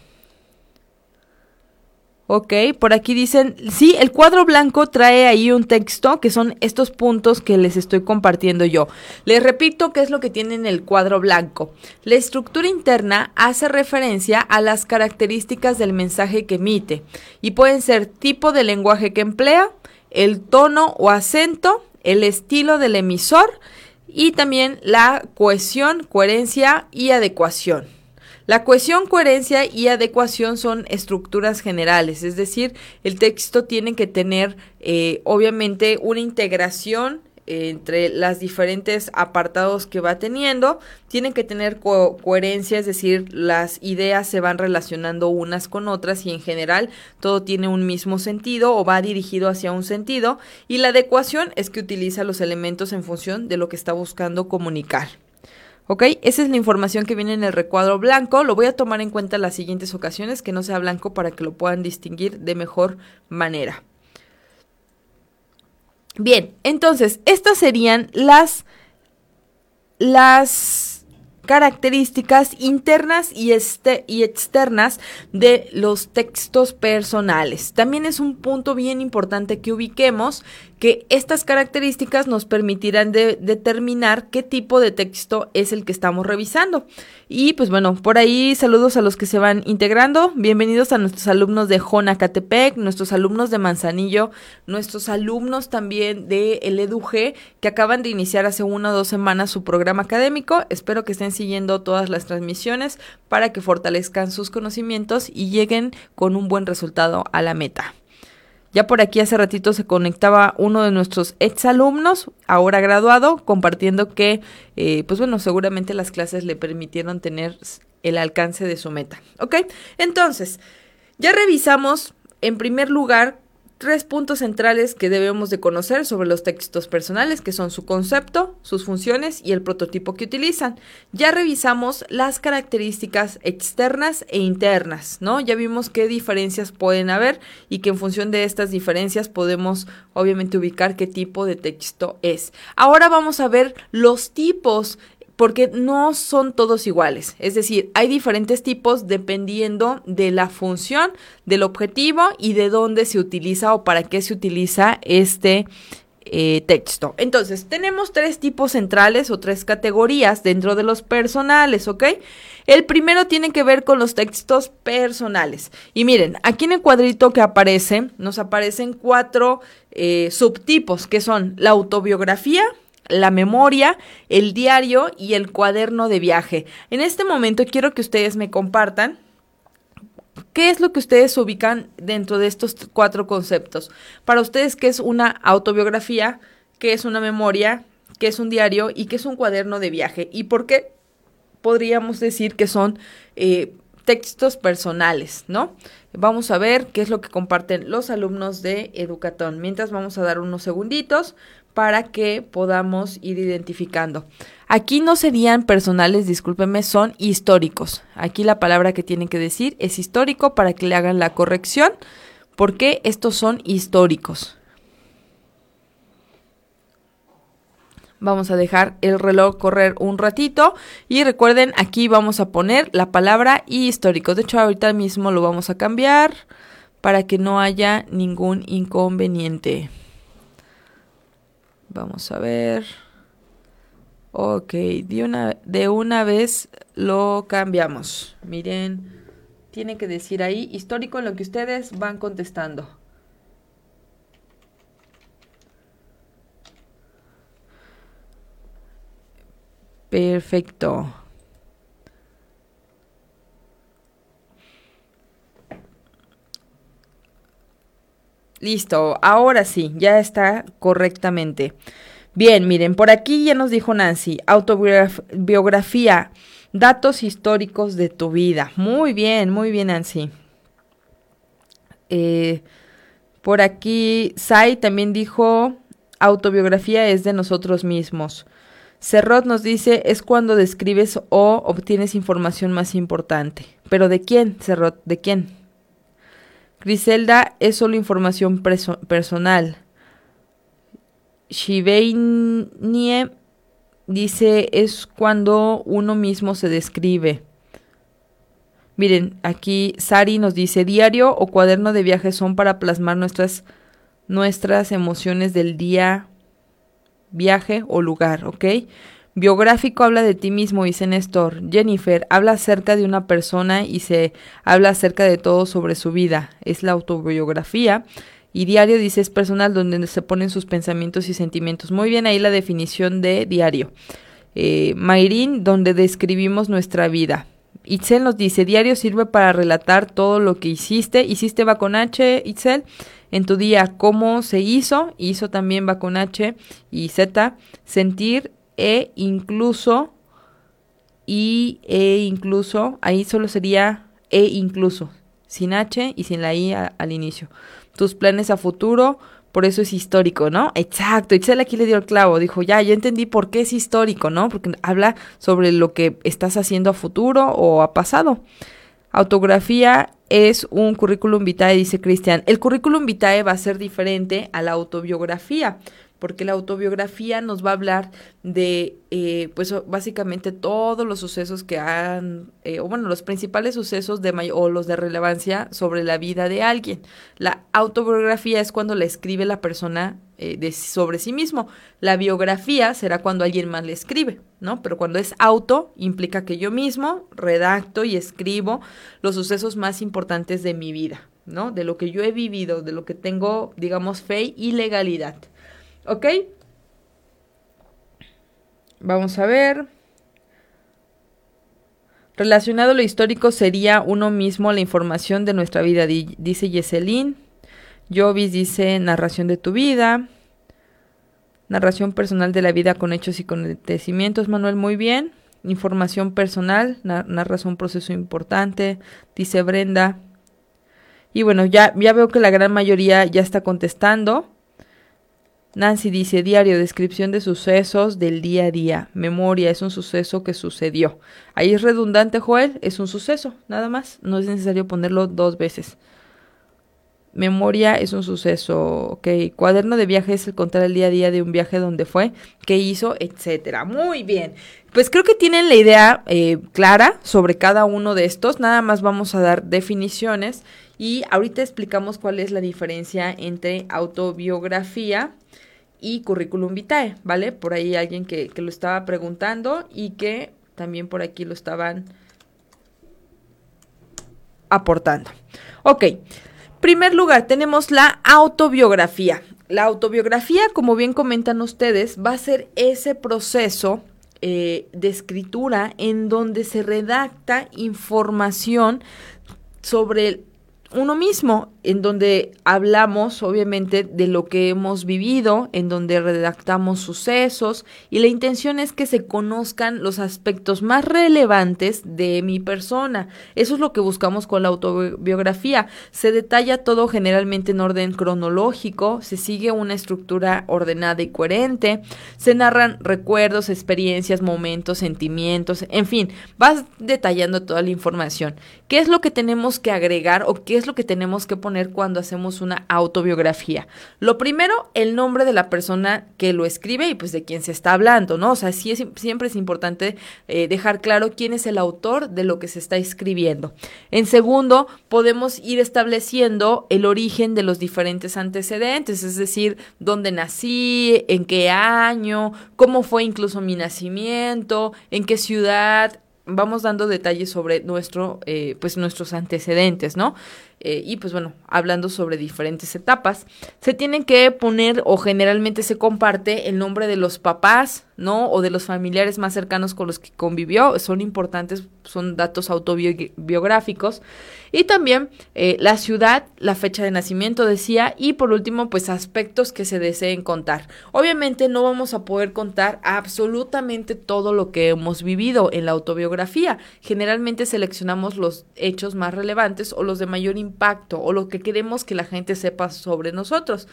Ok, por aquí dicen, sí, el cuadro blanco trae ahí un texto que son estos puntos que les estoy compartiendo yo. Les repito qué es lo que tiene en el cuadro blanco. La estructura interna hace referencia a las características del mensaje que emite y pueden ser tipo de lenguaje que emplea, el tono o acento, el estilo del emisor y también la cohesión, coherencia y adecuación. La cohesión, coherencia y adecuación son estructuras generales, es decir, el texto tiene que tener eh, obviamente una integración entre las diferentes apartados que va teniendo, tienen que tener coherencia, es decir, las ideas se van relacionando unas con otras y en general todo tiene un mismo sentido o va dirigido hacia un sentido y la adecuación es que utiliza los elementos en función de lo que está buscando comunicar. ¿Ok? Esa es la información que viene en el recuadro blanco. Lo voy a tomar en cuenta en las siguientes ocasiones, que no sea blanco para que lo puedan distinguir de mejor manera. Bien, entonces, estas serían las, las características internas y, este, y externas de los textos personales. También es un punto bien importante que ubiquemos que estas características nos permitirán determinar qué tipo de texto es el que estamos revisando. Y pues bueno, por ahí saludos a los que se van integrando. Bienvenidos a nuestros alumnos de Jonacatepec, nuestros alumnos de Manzanillo, nuestros alumnos también de el EduG que acaban de iniciar hace una o dos semanas su programa académico. Espero que estén siguiendo todas las transmisiones para que fortalezcan sus conocimientos y lleguen con un buen resultado a la meta. Ya por aquí hace ratito se conectaba uno de nuestros exalumnos, ahora graduado, compartiendo que, eh, pues bueno, seguramente las clases le permitieron tener el alcance de su meta. ¿Ok? Entonces, ya revisamos en primer lugar tres puntos centrales que debemos de conocer sobre los textos personales, que son su concepto, sus funciones y el prototipo que utilizan. Ya revisamos las características externas e internas, ¿no? Ya vimos qué diferencias pueden haber y que en función de estas diferencias podemos obviamente ubicar qué tipo de texto es. Ahora vamos a ver los tipos porque no son todos iguales. Es decir, hay diferentes tipos dependiendo de la función, del objetivo y de dónde se utiliza o para qué se utiliza este eh, texto. Entonces, tenemos tres tipos centrales o tres categorías dentro de los personales, ¿ok? El primero tiene que ver con los textos personales. Y miren, aquí en el cuadrito que aparece, nos aparecen cuatro eh, subtipos, que son la autobiografía, la memoria, el diario y el cuaderno de viaje. En este momento quiero que ustedes me compartan ¿Qué es lo que ustedes ubican dentro de estos cuatro conceptos? Para ustedes, ¿qué es una autobiografía? ¿Qué es una memoria? ¿Qué es un diario? ¿Y qué es un cuaderno de viaje? ¿Y por qué podríamos decir que son eh, textos personales, ¿no? Vamos a ver qué es lo que comparten los alumnos de Educatón. Mientras vamos a dar unos segunditos para que podamos ir identificando. Aquí no serían personales, discúlpenme, son históricos. Aquí la palabra que tienen que decir es histórico para que le hagan la corrección, porque estos son históricos. Vamos a dejar el reloj correr un ratito y recuerden, aquí vamos a poner la palabra histórico. De hecho, ahorita mismo lo vamos a cambiar para que no haya ningún inconveniente. Vamos a ver. Ok, de una, de una vez lo cambiamos. Miren, tiene que decir ahí histórico en lo que ustedes van contestando. Perfecto. Listo, ahora sí, ya está correctamente. Bien, miren, por aquí ya nos dijo Nancy, autobiografía, datos históricos de tu vida. Muy bien, muy bien, Nancy. Eh, por aquí, Sai también dijo, autobiografía es de nosotros mismos. Cerrot nos dice, es cuando describes o obtienes información más importante. ¿Pero de quién, Cerrot? ¿De quién? Griselda es solo información personal. Shiveinie dice, es cuando uno mismo se describe. Miren, aquí Sari nos dice, diario o cuaderno de viaje son para plasmar nuestras, nuestras emociones del día viaje o lugar, ¿ok? Biográfico habla de ti mismo, dice Néstor. Jennifer habla acerca de una persona y se habla acerca de todo sobre su vida. Es la autobiografía. Y diario dice es personal donde se ponen sus pensamientos y sentimientos. Muy bien ahí la definición de diario. Eh, donde describimos nuestra vida. Itzel nos dice, diario sirve para relatar todo lo que hiciste. Hiciste va con H, Itzel en tu día cómo se hizo, hizo también va con H y Z, sentir e incluso y e incluso, ahí solo sería e incluso, sin H y sin la I al inicio. Tus planes a futuro, por eso es histórico, ¿no? Exacto, Itzel aquí le dio el clavo, dijo, ya, yo entendí por qué es histórico, ¿no? Porque habla sobre lo que estás haciendo a futuro o a pasado. Autografía es un currículum vitae, dice Cristian. El currículum vitae va a ser diferente a la autobiografía, porque la autobiografía nos va a hablar de, eh, pues básicamente todos los sucesos que han, eh, o bueno, los principales sucesos de o los de relevancia sobre la vida de alguien. La autobiografía es cuando la escribe la persona eh, de, sobre sí mismo. La biografía será cuando alguien más le escribe, ¿no? Pero cuando es auto, implica que yo mismo redacto y escribo los sucesos más importantes de mi vida, ¿no? De lo que yo he vivido, de lo que tengo, digamos, fe y legalidad. ¿Ok? Vamos a ver. Relacionado a lo histórico sería uno mismo la información de nuestra vida, dice Yeselin. Jovis dice narración de tu vida. Narración personal de la vida con hechos y acontecimientos, Manuel, muy bien. Información personal, narras un proceso importante, dice Brenda. Y bueno, ya, ya veo que la gran mayoría ya está contestando. Nancy dice diario, descripción de sucesos del día a día. Memoria es un suceso que sucedió. Ahí es redundante, Joel, es un suceso, nada más. No es necesario ponerlo dos veces. Memoria es un suceso, ok. Cuaderno de viaje es el contar el día a día de un viaje donde fue, qué hizo, etcétera. Muy bien. Pues creo que tienen la idea eh, clara sobre cada uno de estos. Nada más vamos a dar definiciones y ahorita explicamos cuál es la diferencia entre autobiografía y currículum vitae, ¿vale? Por ahí alguien que, que lo estaba preguntando y que también por aquí lo estaban aportando. Ok, primer lugar tenemos la autobiografía. La autobiografía, como bien comentan ustedes, va a ser ese proceso eh, de escritura en donde se redacta información sobre uno mismo, en donde hablamos obviamente de lo que hemos vivido, en donde redactamos sucesos y la intención es que se conozcan los aspectos más relevantes de mi persona. Eso es lo que buscamos con la autobiografía. Se detalla todo generalmente en orden cronológico, se sigue una estructura ordenada y coherente, se narran recuerdos, experiencias, momentos, sentimientos, en fin, vas detallando toda la información. ¿Qué es lo que tenemos que agregar o qué es lo que tenemos que poner cuando hacemos una autobiografía? Lo primero, el nombre de la persona que lo escribe y pues de quién se está hablando, ¿no? O sea, sí es, siempre es importante eh, dejar claro quién es el autor de lo que se está escribiendo. En segundo, podemos ir estableciendo el origen de los diferentes antecedentes, es decir, dónde nací, en qué año, cómo fue incluso mi nacimiento, en qué ciudad, vamos dando detalles sobre nuestro, eh, pues nuestros antecedentes, ¿no? Eh, y pues bueno, hablando sobre diferentes etapas, se tienen que poner o generalmente se comparte el nombre de los papás, ¿no? O de los familiares más cercanos con los que convivió, son importantes, son datos autobiográficos. Y también eh, la ciudad, la fecha de nacimiento, decía, y por último, pues aspectos que se deseen contar. Obviamente no vamos a poder contar absolutamente todo lo que hemos vivido en la autobiografía. Generalmente seleccionamos los hechos más relevantes o los de mayor impacto impacto o lo que queremos que la gente sepa sobre nosotros.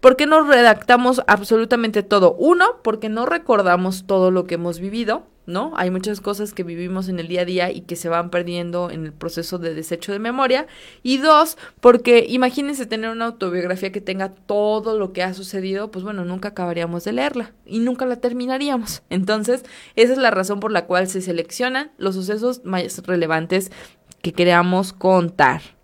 ¿Por qué no redactamos absolutamente todo? Uno, porque no recordamos todo lo que hemos vivido, ¿no? Hay muchas cosas que vivimos en el día a día y que se van perdiendo en el proceso de desecho de memoria. Y dos, porque imagínense tener una autobiografía que tenga todo lo que ha sucedido, pues bueno, nunca acabaríamos de leerla y nunca la terminaríamos. Entonces, esa es la razón por la cual se seleccionan los sucesos más relevantes que queramos contar.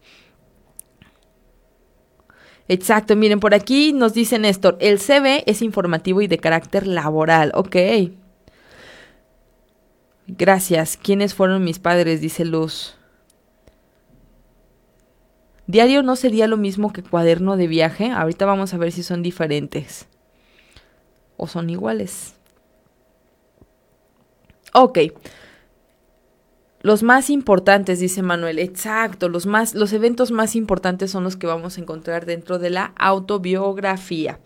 Exacto, miren, por aquí nos dice Néstor, el CV es informativo y de carácter laboral, ok. Gracias. ¿Quiénes fueron mis padres? Dice Luz. Diario no sería lo mismo que cuaderno de viaje. Ahorita vamos a ver si son diferentes. O son iguales. Ok. Los más importantes, dice Manuel, exacto, los más, los eventos más importantes son los que vamos a encontrar dentro de la autobiografía.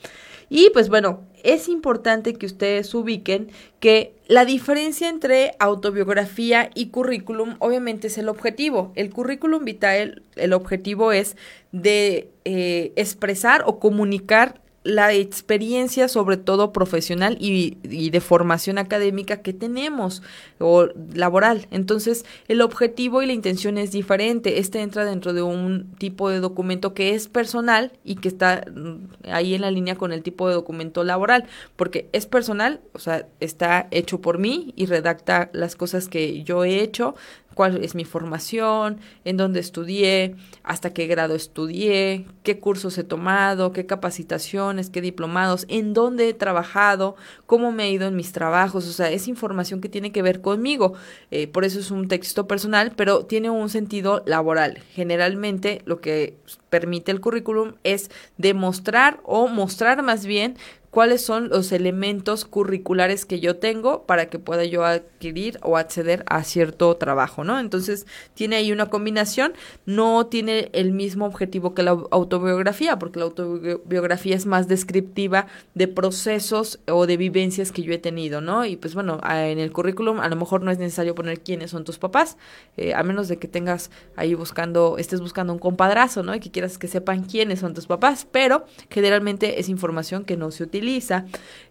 Y pues bueno, es importante que ustedes ubiquen que la diferencia entre autobiografía y currículum obviamente es el objetivo. El currículum vitae, el objetivo es de eh, expresar o comunicar la experiencia, sobre todo profesional y, de formación académica que tenemos o laboral. Entonces, el objetivo y la intención es diferente. Este entra dentro de un tipo de documento que es personal y que está mm, ahí en la línea con el tipo de documento laboral, porque es personal, o sea, está hecho por mí y redacta las cosas que yo he hecho, cuál es mi formación, en dónde estudié, hasta qué grado estudié, qué cursos he tomado, qué capacitaciones, qué diplomados, en dónde he trabajado, cómo me he ido en mis trabajos, o sea, es información que tiene que ver conmigo. Eh, por eso es un texto personal, pero tiene un sentido laboral. Generalmente lo que permite el currículum es demostrar o mostrar más bien cuáles son los elementos curriculares que yo tengo para que pueda yo adquirir o acceder a cierto trabajo, ¿no? Entonces, tiene ahí una combinación, no tiene el mismo objetivo que la autobiografía, porque la autobiografía es más descriptiva de procesos o de vivencias que yo he tenido, ¿no? Y pues bueno, en el currículum a lo mejor no es necesario poner quiénes son tus papás, eh, a menos de que tengas ahí buscando, estés buscando un compadrazo, ¿no? Y que quieras que sepan quiénes son tus papás, pero generalmente es información que no se utiliza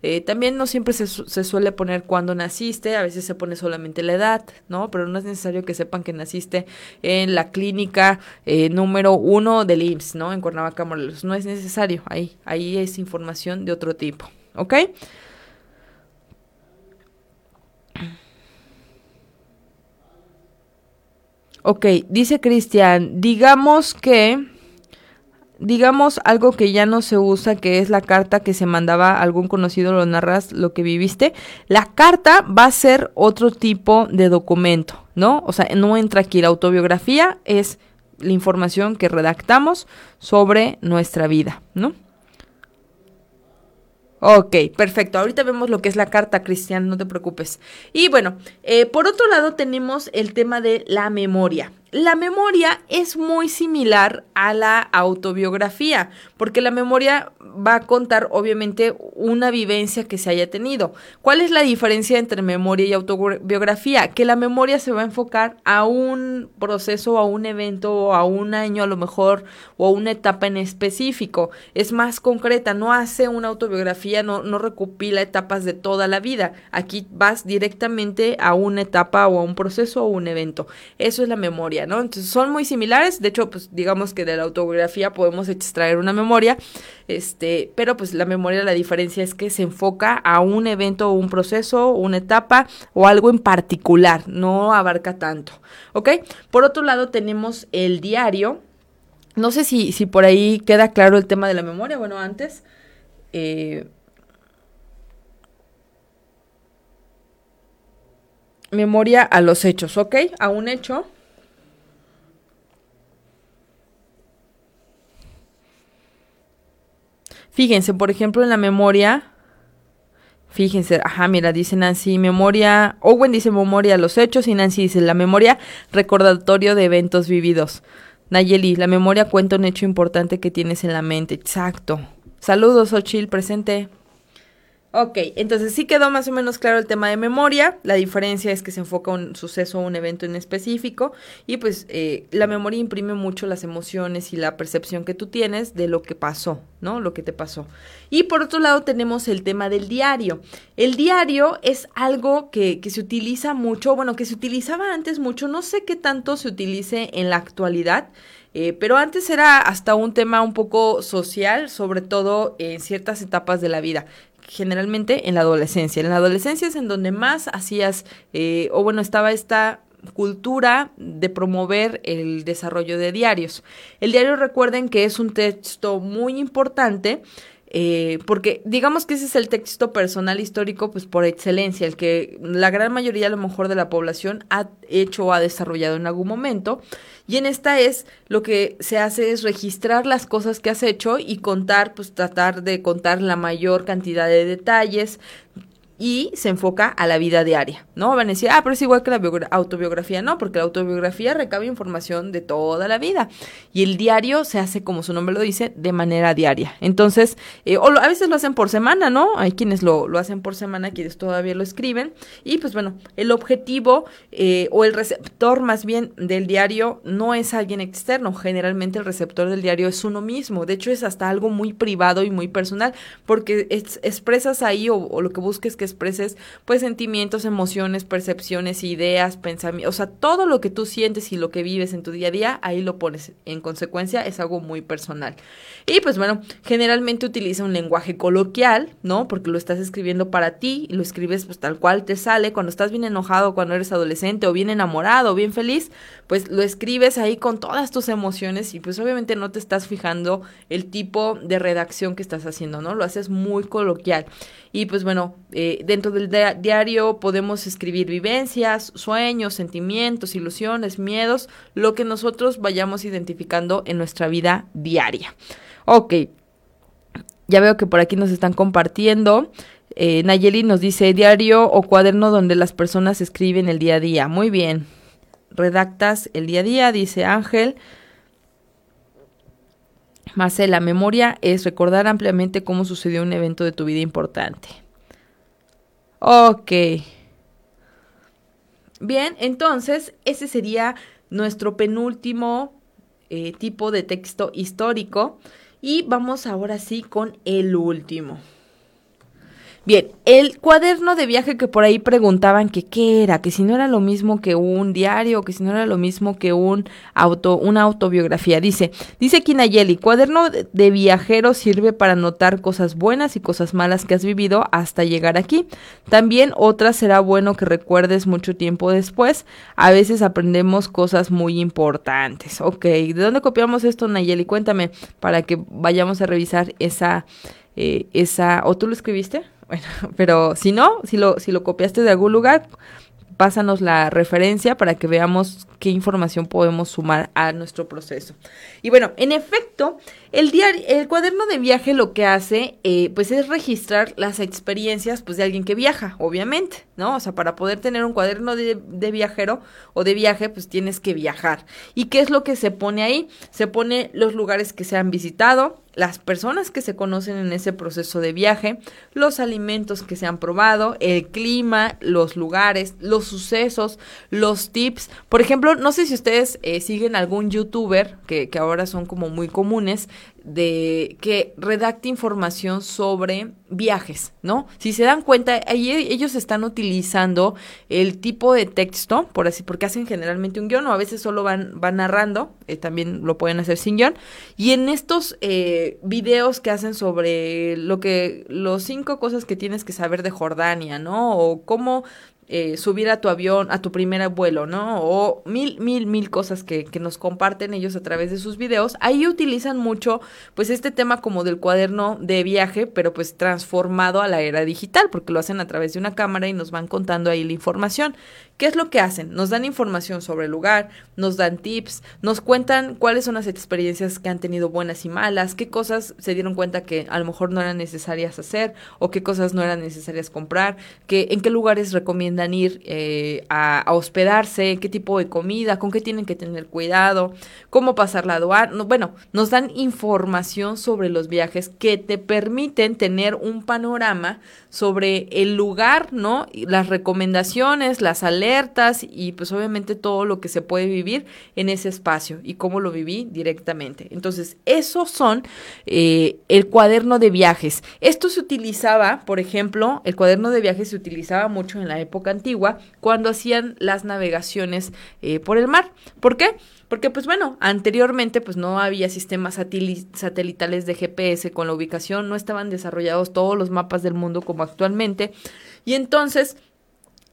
eh, también no siempre se, suele poner cuándo naciste, a veces se pone solamente la edad, ¿no? Pero no es necesario que sepan que naciste en la clínica eh, número uno del IMSS, ¿no? En Cuernavaca, Morelos. No es necesario, ahí, ahí es información de otro tipo, ¿ok? Ok, dice Cristian, digamos que digamos algo que ya no se usa, que es la carta que se mandaba a algún conocido, lo narras lo que viviste, la carta va a ser otro tipo de documento, ¿no? O sea, no entra aquí la autobiografía, es la información que redactamos sobre nuestra vida, ¿no? Ok, perfecto. Ahorita vemos lo que es la carta, Cristian, no te preocupes. Y bueno, eh, por otro lado tenemos el tema de la memoria. La memoria es muy similar a la autobiografía, porque la memoria va a contar obviamente una vivencia que se haya tenido. ¿Cuál es la diferencia entre memoria y autobiografía? Que la memoria se va a enfocar a un proceso, a un evento, a un año a lo mejor, o a una etapa en específico. Es más concreta, no hace una autobiografía, no, no recopila etapas de toda la vida. Aquí vas directamente a una etapa o a un proceso o un evento. Eso es la memoria. Entonces son muy similares, de hecho, pues digamos que de la autobiografía podemos extraer una memoria, este, pero pues la memoria, la diferencia es que se enfoca a un evento un proceso, una etapa o algo en particular, no abarca tanto, ¿ok? Por otro lado tenemos el diario, no sé si, si por ahí queda claro el tema de la memoria, bueno, antes... Eh, memoria a los hechos, ¿ok? A un hecho Fíjense, por ejemplo, en la memoria, fíjense, ajá, mira, dice Nancy, memoria, Owen dice memoria los hechos y Nancy dice la memoria, recordatorio de eventos vividos. Nayeli, la memoria cuenta un hecho importante que tienes en la mente. Exacto. Saludos, Ochil, presente. Ok, entonces sí quedó más o menos claro el tema de memoria. La diferencia es que se enfoca un suceso o un evento en específico y pues eh, la memoria imprime mucho las emociones y la percepción que tú tienes de lo que pasó, ¿no? Lo que te pasó. Y por otro lado tenemos el tema del diario. El diario es algo que, que se utiliza mucho, bueno, que se utilizaba antes mucho, no sé qué tanto se utilice en la actualidad. Eh, pero antes era hasta un tema un poco social, sobre todo en ciertas etapas de la vida generalmente en la adolescencia. En la adolescencia es en donde más hacías, eh, o bueno, estaba esta cultura de promover el desarrollo de diarios. El diario recuerden que es un texto muy importante eh, porque digamos que ese es el texto personal histórico, pues por excelencia, el que la gran mayoría a lo mejor de la población ha hecho o ha desarrollado en algún momento. Y en esta es lo que se hace es registrar las cosas que has hecho y contar, pues tratar de contar la mayor cantidad de detalles, y se enfoca a la vida diaria, ¿no? Van a decir, ah, pero es igual que la autobiografía, no, porque la autobiografía recaba información de toda la vida y el diario se hace, como su nombre lo dice, de manera diaria. Entonces, eh, o a veces lo hacen por semana, ¿no? Hay quienes lo, lo, hacen por semana, quienes todavía lo escriben y pues bueno, el objetivo eh, o el receptor más bien del diario no es alguien externo, generalmente el receptor del diario es uno mismo, de hecho es hasta algo muy privado y muy personal porque expresas ahí o, o lo que busques que expreses pues sentimientos, emociones, percepciones, ideas, pensamientos, o sea, todo lo que tú sientes y lo que vives en tu día a día, ahí lo pones. En consecuencia, es algo muy personal. Y pues bueno, generalmente utiliza un lenguaje coloquial, ¿no? Porque lo estás escribiendo para ti y lo escribes pues tal cual te sale cuando estás bien enojado, cuando eres adolescente o bien enamorado o bien feliz, pues lo escribes ahí con todas tus emociones y pues obviamente no te estás fijando el tipo de redacción que estás haciendo, ¿no? Lo haces muy coloquial. Y pues bueno, eh, dentro del diario podemos escribir vivencias, sueños, sentimientos, ilusiones, miedos, lo que nosotros vayamos identificando en nuestra vida diaria. Ok, ya veo que por aquí nos están compartiendo. Eh, Nayeli nos dice diario o cuaderno donde las personas escriben el día a día. Muy bien. Redactas el día a día, dice Ángel. Marcela, memoria es recordar ampliamente cómo sucedió un evento de tu vida importante. Ok. Bien, entonces ese sería nuestro penúltimo eh, tipo de texto histórico. Y vamos ahora sí con el último. Bien, el cuaderno de viaje que por ahí preguntaban que qué era, que si no era lo mismo que un diario, que si no era lo mismo que un auto, una autobiografía. Dice, dice Kinayeli, cuaderno de viajero sirve para anotar cosas buenas y cosas malas que has vivido hasta llegar aquí. También otra será bueno que recuerdes mucho tiempo después. A veces aprendemos cosas muy importantes. Ok, ¿de dónde copiamos esto, Nayeli? Cuéntame para que vayamos a revisar esa, eh, esa, ¿o tú lo escribiste? Bueno, pero si no, si lo, si lo copiaste de algún lugar, pásanos la referencia para que veamos qué información podemos sumar a nuestro proceso. Y bueno, en efecto, el diario, el cuaderno de viaje lo que hace, eh, pues es registrar las experiencias, pues de alguien que viaja, obviamente, ¿no? O sea, para poder tener un cuaderno de, de viajero o de viaje, pues tienes que viajar. ¿Y qué es lo que se pone ahí? Se pone los lugares que se han visitado, las personas que se conocen en ese proceso de viaje, los alimentos que se han probado, el clima, los lugares, los sucesos, los tips. Por ejemplo, no sé si ustedes eh, siguen algún youtuber, que, que ahora son como muy comunes, de que redacte información sobre viajes, ¿no? Si se dan cuenta, ahí ellos están utilizando el tipo de texto, por así, porque hacen generalmente un guion o a veces solo van, van narrando, eh, también lo pueden hacer sin guion, y en estos eh, videos que hacen sobre lo que, los cinco cosas que tienes que saber de Jordania, ¿no? O cómo eh, subir a tu avión, a tu primer vuelo, ¿no? O mil, mil, mil cosas que, que, nos comparten ellos a través de sus videos. Ahí utilizan mucho, pues, este tema como del cuaderno de viaje, pero pues transformado a la era digital, porque lo hacen a través de una cámara y nos van contando ahí la información. ¿Qué es lo que hacen? Nos dan información sobre el lugar, nos dan tips, nos cuentan cuáles son las experiencias que han tenido buenas y malas, qué cosas se dieron cuenta que a lo mejor no eran necesarias hacer o qué cosas no eran necesarias comprar, que, en qué lugares recomiendan ir eh, a, hospedarse, qué tipo de comida, con qué tienen que tener cuidado, cómo pasar la aduana. bueno, nos dan información sobre los viajes que te permiten tener un panorama sobre el lugar, ¿no? Las recomendaciones, las alertas y pues obviamente todo lo que se puede vivir en ese espacio y cómo lo viví directamente. Entonces, esos son eh, el cuaderno de viajes. Esto se utilizaba, por ejemplo, el cuaderno de viajes se utilizaba mucho en la época antigua cuando hacían las navegaciones eh, por el mar. ¿Por qué? Porque pues bueno, anteriormente pues no había sistemas satelitales de GPS con la ubicación, no estaban desarrollados todos los mapas del mundo como actualmente. Y entonces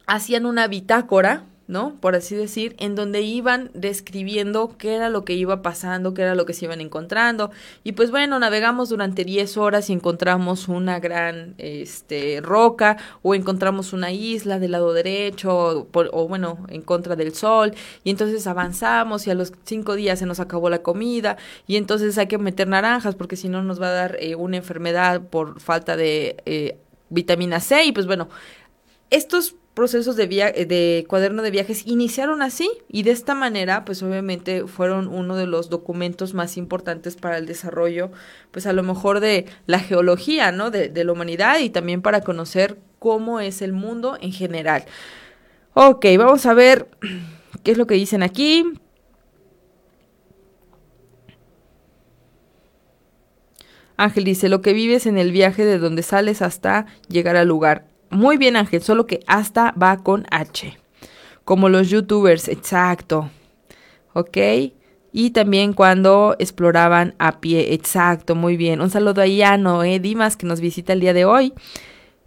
hacían una bitácora ¿no? Por así decir, en donde iban describiendo qué era lo que iba pasando, qué era lo que se iban encontrando. Y pues bueno, navegamos durante 10 horas y encontramos una gran este, roca o encontramos una isla del lado derecho o, bueno, en contra del sol. Y entonces avanzamos y a los 5 días se nos acabó la comida y entonces hay que meter naranjas porque si no nos va a dar eh, una enfermedad por falta de eh, vitamina C. Y pues bueno, estos procesos de, de cuaderno de viajes iniciaron así y de esta manera pues obviamente fueron uno de los documentos más importantes para el desarrollo pues a lo mejor de la geología no de, de la humanidad y también para conocer cómo es el mundo en general. Ok vamos a ver qué es lo que dicen aquí. Ángel dice, lo que vives en el viaje de donde sales hasta llegar al lugar. Muy bien, Ángel, solo que hasta va con H. Como los youtubers, exacto. ¿Ok? Y también cuando exploraban a pie, exacto, muy bien. Un saludo a no eh, Dimas, que nos visita el día de hoy.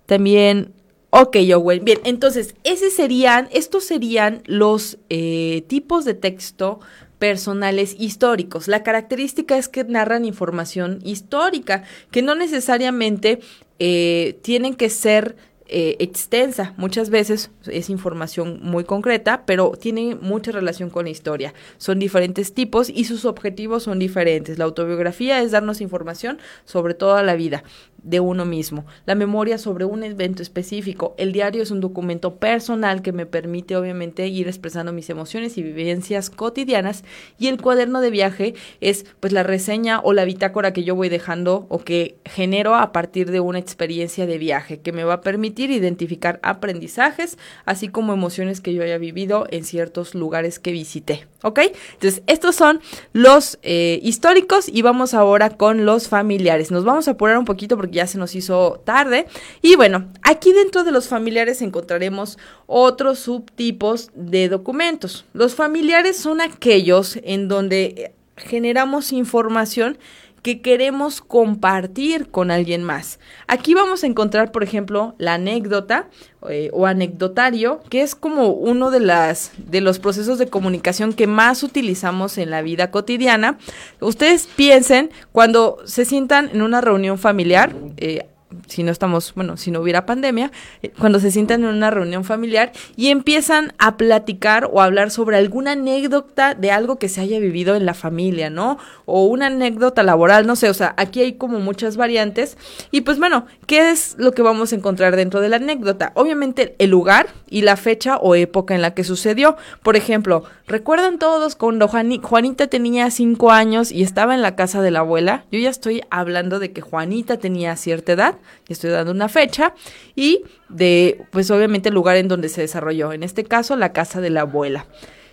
También, ok, Owen. Bien, entonces, ese serían, estos serían los eh, tipos de texto personales históricos. La característica es que narran información histórica, que no necesariamente eh, tienen que ser eh, extensa. Muchas veces es información muy concreta, pero tiene mucha relación con la historia. Son diferentes tipos y sus objetivos son diferentes. La autobiografía es darnos información sobre toda la vida de uno mismo. La memoria sobre un evento específico. El diario es un documento personal que me permite obviamente ir expresando mis emociones y vivencias cotidianas y el cuaderno de viaje es pues la reseña o la bitácora que yo voy dejando o que genero a partir de una experiencia de viaje que me va a permitir identificar aprendizajes así como emociones que yo haya vivido en ciertos lugares que visité. ¿Ok? Entonces estos son los eh, históricos y vamos ahora con los familiares. Nos vamos a apurar un poquito porque ya se nos hizo tarde. Y bueno, aquí dentro de los familiares encontraremos otros subtipos de documentos. Los familiares son aquellos en donde generamos información que queremos compartir con alguien más. Aquí vamos a encontrar, por ejemplo, la anécdota eh, o anecdotario, que es como uno de, las, de los procesos de comunicación que más utilizamos en la vida cotidiana. Ustedes piensen cuando se sientan en una reunión familiar, eh, si no estamos, bueno, si no hubiera pandemia, eh, cuando se sientan en una reunión familiar y empiezan a platicar o hablar sobre alguna anécdota de algo que se haya vivido en la familia, ¿no? O una anécdota laboral, no sé, o sea, aquí hay como muchas variantes. Y pues bueno, ¿qué es lo que vamos a encontrar dentro de la anécdota? Obviamente el lugar y la fecha o época en la que sucedió. Por ejemplo, ¿recuerdan todos cuando Juanita tenía cinco años y estaba en la casa de la abuela? Yo ya estoy hablando de que Juanita tenía cierta edad, estoy dando una fecha, y de, pues obviamente el lugar en donde se desarrolló, en este caso la casa de la abuela.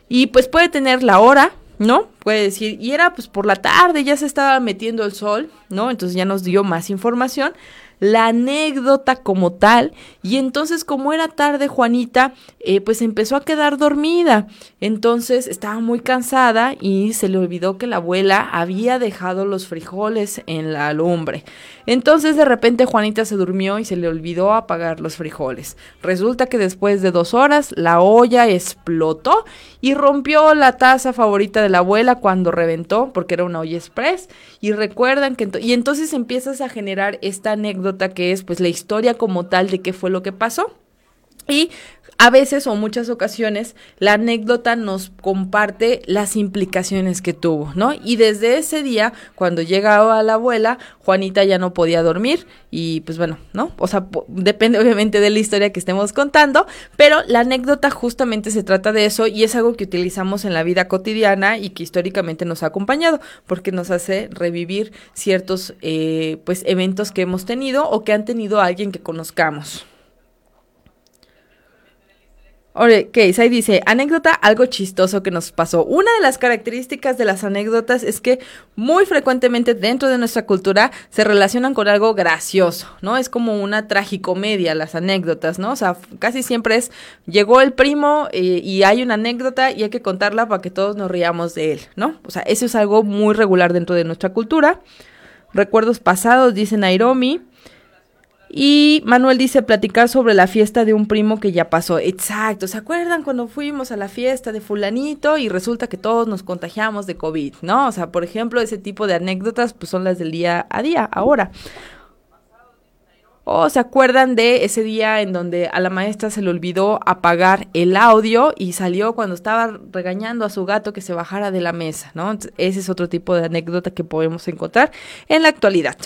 Y pues puede tener la hora, ¿no? Puede decir, y era pues por la tarde, ya se estaba metiendo el sol, ¿no? Entonces ya nos dio más información la anécdota como tal. Y entonces, como era tarde, Juanita, eh, pues empezó a quedar dormida. Entonces estaba muy cansada y se le olvidó que la abuela había dejado los frijoles en la lumbre. Entonces de repente Juanita se durmió y se le olvidó apagar los frijoles. Resulta que después de dos horas la olla explotó y rompió la taza favorita de la abuela cuando reventó, porque era una olla express. Y recuerdan que y entonces empiezas a generar esta anécdota que es pues la historia como tal de qué fue lo que pasó. Y a veces o muchas ocasiones la anécdota nos comparte las implicaciones que tuvo, ¿no? Y desde ese día, cuando llegaba la abuela, Juanita ya no podía dormir y pues bueno, ¿no? O sea, depende obviamente de la historia que estemos contando, pero la anécdota justamente se trata de eso y es algo que utilizamos en la vida cotidiana y que históricamente nos ha acompañado porque nos hace revivir ciertos eh, pues eventos que hemos tenido o que han tenido alguien que conozcamos. Ok, ahí dice, anécdota, algo chistoso que nos pasó. Una de las características de las anécdotas es que muy frecuentemente dentro de nuestra cultura se relacionan con algo gracioso, ¿no? Es como una tragicomedia las anécdotas, ¿no? O sea, casi siempre es, llegó el primo eh, y hay una anécdota y hay que contarla para que todos nos riamos de él, ¿no? O sea, eso es algo muy regular dentro de nuestra cultura. Recuerdos pasados, dice Nairomi. Y Manuel dice platicar sobre la fiesta de un primo que ya pasó. Exacto, ¿se acuerdan cuando fuimos a la fiesta de fulanito y resulta que todos nos contagiamos de COVID, ¿no? O sea, por ejemplo, ese tipo de anécdotas pues son las del día a día, ahora. ¿O se acuerdan de ese día en donde a la maestra se le olvidó apagar el audio y salió cuando estaba regañando a su gato que se bajara de la mesa, ¿no? ese es otro tipo de anécdota que podemos encontrar en la actualidad.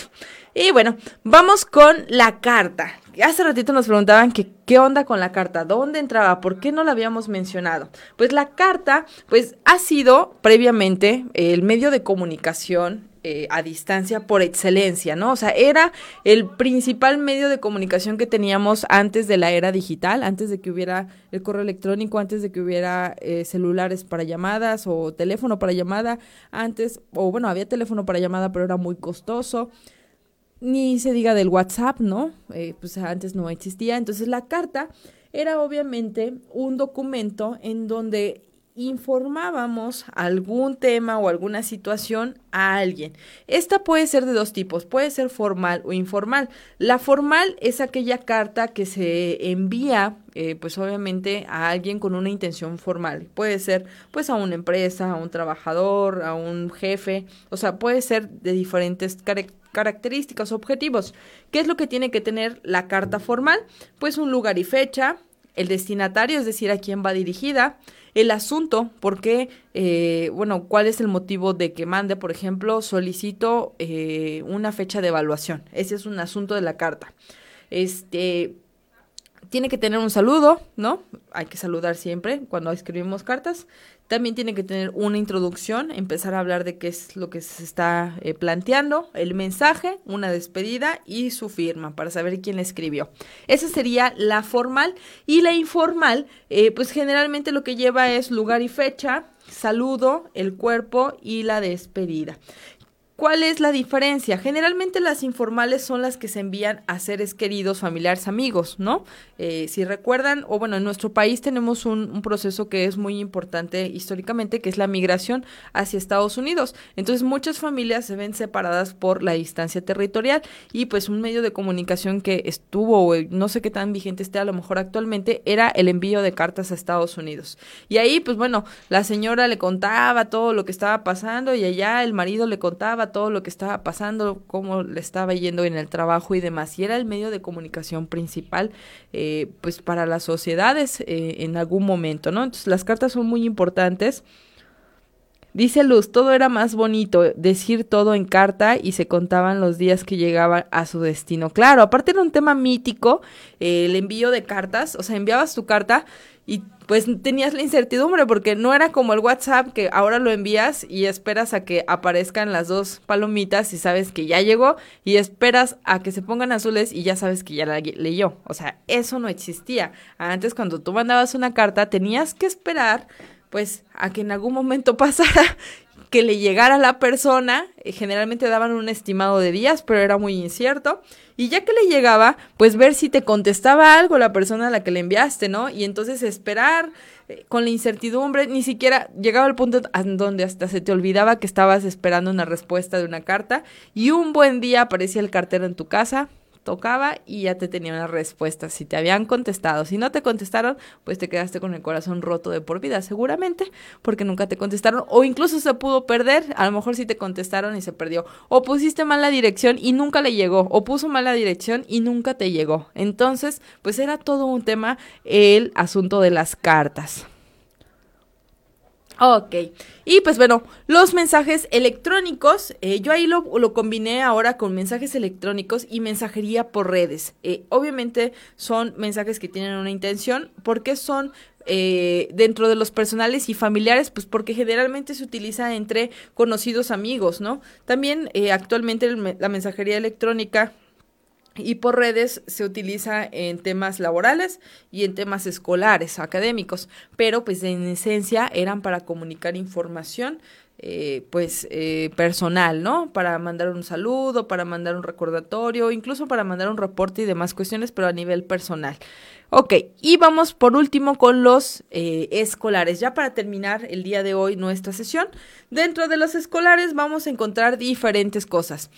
Y bueno, vamos con la carta. Hace ratito nos preguntaban que qué onda con la carta, dónde entraba, por qué no la habíamos mencionado. Pues la carta, pues ha sido previamente el medio de comunicación eh, a distancia por excelencia, ¿no? O sea, era el principal medio de comunicación que teníamos antes de la era digital, antes de que hubiera el correo electrónico, antes de que hubiera eh, celulares para llamadas o teléfono para llamada, antes, o bueno, había teléfono para llamada, pero era muy costoso ni se diga del WhatsApp, ¿no? Eh, pues antes no existía. Entonces la carta era obviamente un documento en donde informábamos algún tema o alguna situación a alguien. Esta puede ser de dos tipos, puede ser formal o informal. La formal es aquella carta que se envía, eh, pues obviamente a alguien con una intención formal. Puede ser pues a una empresa, a un trabajador, a un jefe, o sea, puede ser de diferentes características objetivos. ¿Qué es lo que tiene que tener la carta formal? Pues un lugar y fecha, el destinatario, es decir, a quién va dirigida, el asunto, por qué, eh, bueno, cuál es el motivo de que mande, por ejemplo, solicito eh, una fecha de evaluación. Ese es un asunto de la carta. Este, tiene que tener un saludo, ¿no? Hay que saludar siempre cuando escribimos cartas. También tiene que tener una introducción, empezar a hablar de qué es lo que se está eh, planteando, el mensaje, una despedida y su firma para saber quién la escribió. Esa sería la formal y la informal, eh, pues generalmente lo que lleva es lugar y fecha, saludo, el cuerpo y la despedida. ¿Cuál es la diferencia? Generalmente las informales son las que se envían a seres queridos, familiares, amigos, ¿no? Eh, si recuerdan, o bueno, en nuestro país tenemos un, proceso que es muy importante históricamente, que es la migración hacia Estados Unidos. Entonces muchas familias se ven separadas por la distancia territorial y pues un medio de comunicación que estuvo, no sé qué tan vigente esté a lo mejor actualmente, era el envío de cartas a Estados Unidos. Y ahí, pues bueno, la señora le contaba todo lo que estaba pasando y allá el marido le contaba todo lo que estaba pasando, cómo le estaba yendo en el trabajo y demás. Y era el medio de comunicación principal, eh, pues para las sociedades eh, en algún momento, ¿no? Entonces las cartas son muy importantes. Dice Luz, todo era más bonito, decir todo en carta y se contaban los días que llegaban a su destino. Claro, aparte era un tema mítico, eh, el envío de cartas, o sea, enviabas tu carta y pues tenías la incertidumbre porque no era como el WhatsApp que ahora lo envías y esperas a que aparezcan las dos palomitas y sabes que ya llegó y esperas a que se pongan azules y ya sabes que ya la leyó. O sea, eso no existía. Antes cuando tú mandabas una carta tenías que esperar pues a que en algún momento pasara que le llegara la persona, eh, generalmente daban un estimado de días, pero era muy incierto, y ya que le llegaba, pues ver si te contestaba algo la persona a la que le enviaste, ¿no? Y entonces esperar eh, con la incertidumbre, ni siquiera llegaba al punto donde hasta se te olvidaba que estabas esperando una respuesta de una carta, y un buen día aparecía el cartero en tu casa, tocaba y ya te tenía una respuesta. Si te habían contestado, si no te contestaron, pues te quedaste con el corazón roto de por vida, seguramente, porque nunca te contestaron. O incluso se pudo perder, a lo mejor si te contestaron y se perdió. O pusiste mal la dirección y nunca le llegó. O puso mal la dirección y nunca te llegó. Entonces, pues era todo un tema el asunto de las cartas. Ok, y pues bueno, los mensajes electrónicos, eh, yo ahí lo, lo, combiné ahora con mensajes electrónicos y mensajería por redes. Eh, obviamente son mensajes que tienen una intención, porque son eh, dentro de los personales y familiares, pues porque generalmente se utiliza entre conocidos amigos, ¿no? También actualmente la mensajería electrónica y por redes se utiliza en temas laborales y en temas escolares, académicos, pero pues en esencia eran para comunicar información eh, pues eh, personal, ¿no? Para mandar un saludo, para mandar un recordatorio, incluso para mandar un reporte y demás cuestiones, pero a nivel personal. Ok, y vamos por último con los eh, escolares. Ya para terminar el día de hoy nuestra sesión, dentro de los escolares vamos a encontrar diferentes cosas.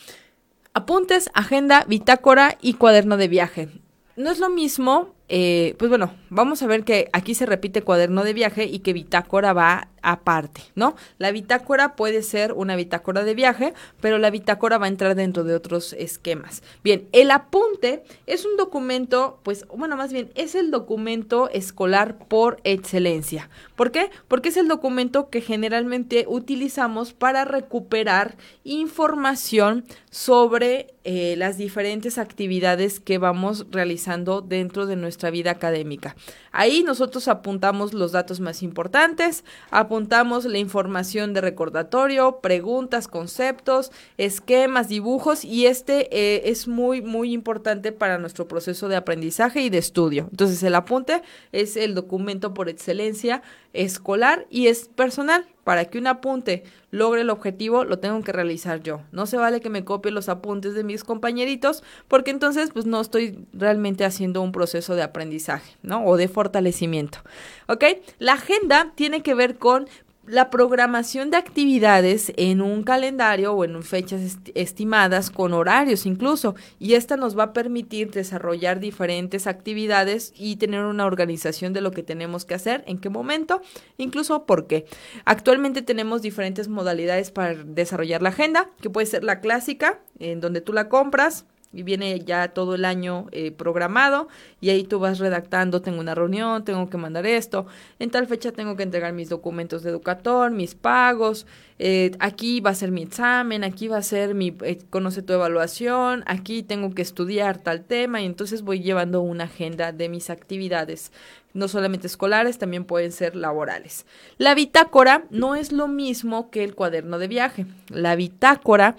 Apuntes, agenda, bitácora y cuaderno de viaje. No es lo mismo eh, pues bueno, vamos a ver que aquí se repite cuaderno de viaje y que bitácora va aparte, ¿no? La bitácora puede ser una bitácora de viaje, pero la bitácora va a entrar dentro de otros esquemas. Bien, el apunte es un documento, pues bueno, más bien es el documento escolar por excelencia. ¿Por qué? Porque es el documento que generalmente utilizamos para recuperar información sobre eh, las diferentes actividades que vamos realizando dentro de nuestra vida académica. Ahí nosotros apuntamos los datos más importantes, apuntamos la información de recordatorio, preguntas, conceptos, esquemas, dibujos y este eh, es muy, muy importante para nuestro proceso de aprendizaje y de estudio. Entonces el apunte es el documento por excelencia escolar y es personal. Para que un apunte logre el objetivo, lo tengo que realizar yo. No se vale que me copie los apuntes de mis compañeritos, porque entonces pues no estoy realmente haciendo un proceso de aprendizaje, ¿no? O de fortalecimiento. ¿Ok? La agenda tiene que ver con la programación de actividades en un calendario o en fechas estimadas con horarios incluso y esta nos va a permitir desarrollar diferentes actividades y tener una organización de lo que tenemos que hacer, en qué momento, incluso por qué. Actualmente tenemos diferentes modalidades para desarrollar la agenda, que puede ser la clásica, en donde tú la compras, y viene ya todo el año eh, programado y ahí tú vas redactando, tengo una reunión, tengo que mandar esto, en tal fecha tengo que entregar mis documentos de educator, mis pagos, eh, aquí va a ser mi examen, aquí va a ser mi, eh, conoce tu evaluación, aquí tengo que estudiar tal tema y entonces voy llevando una agenda de mis actividades, no solamente escolares, también pueden ser laborales. La bitácora no es lo mismo que el cuaderno de viaje. La bitácora,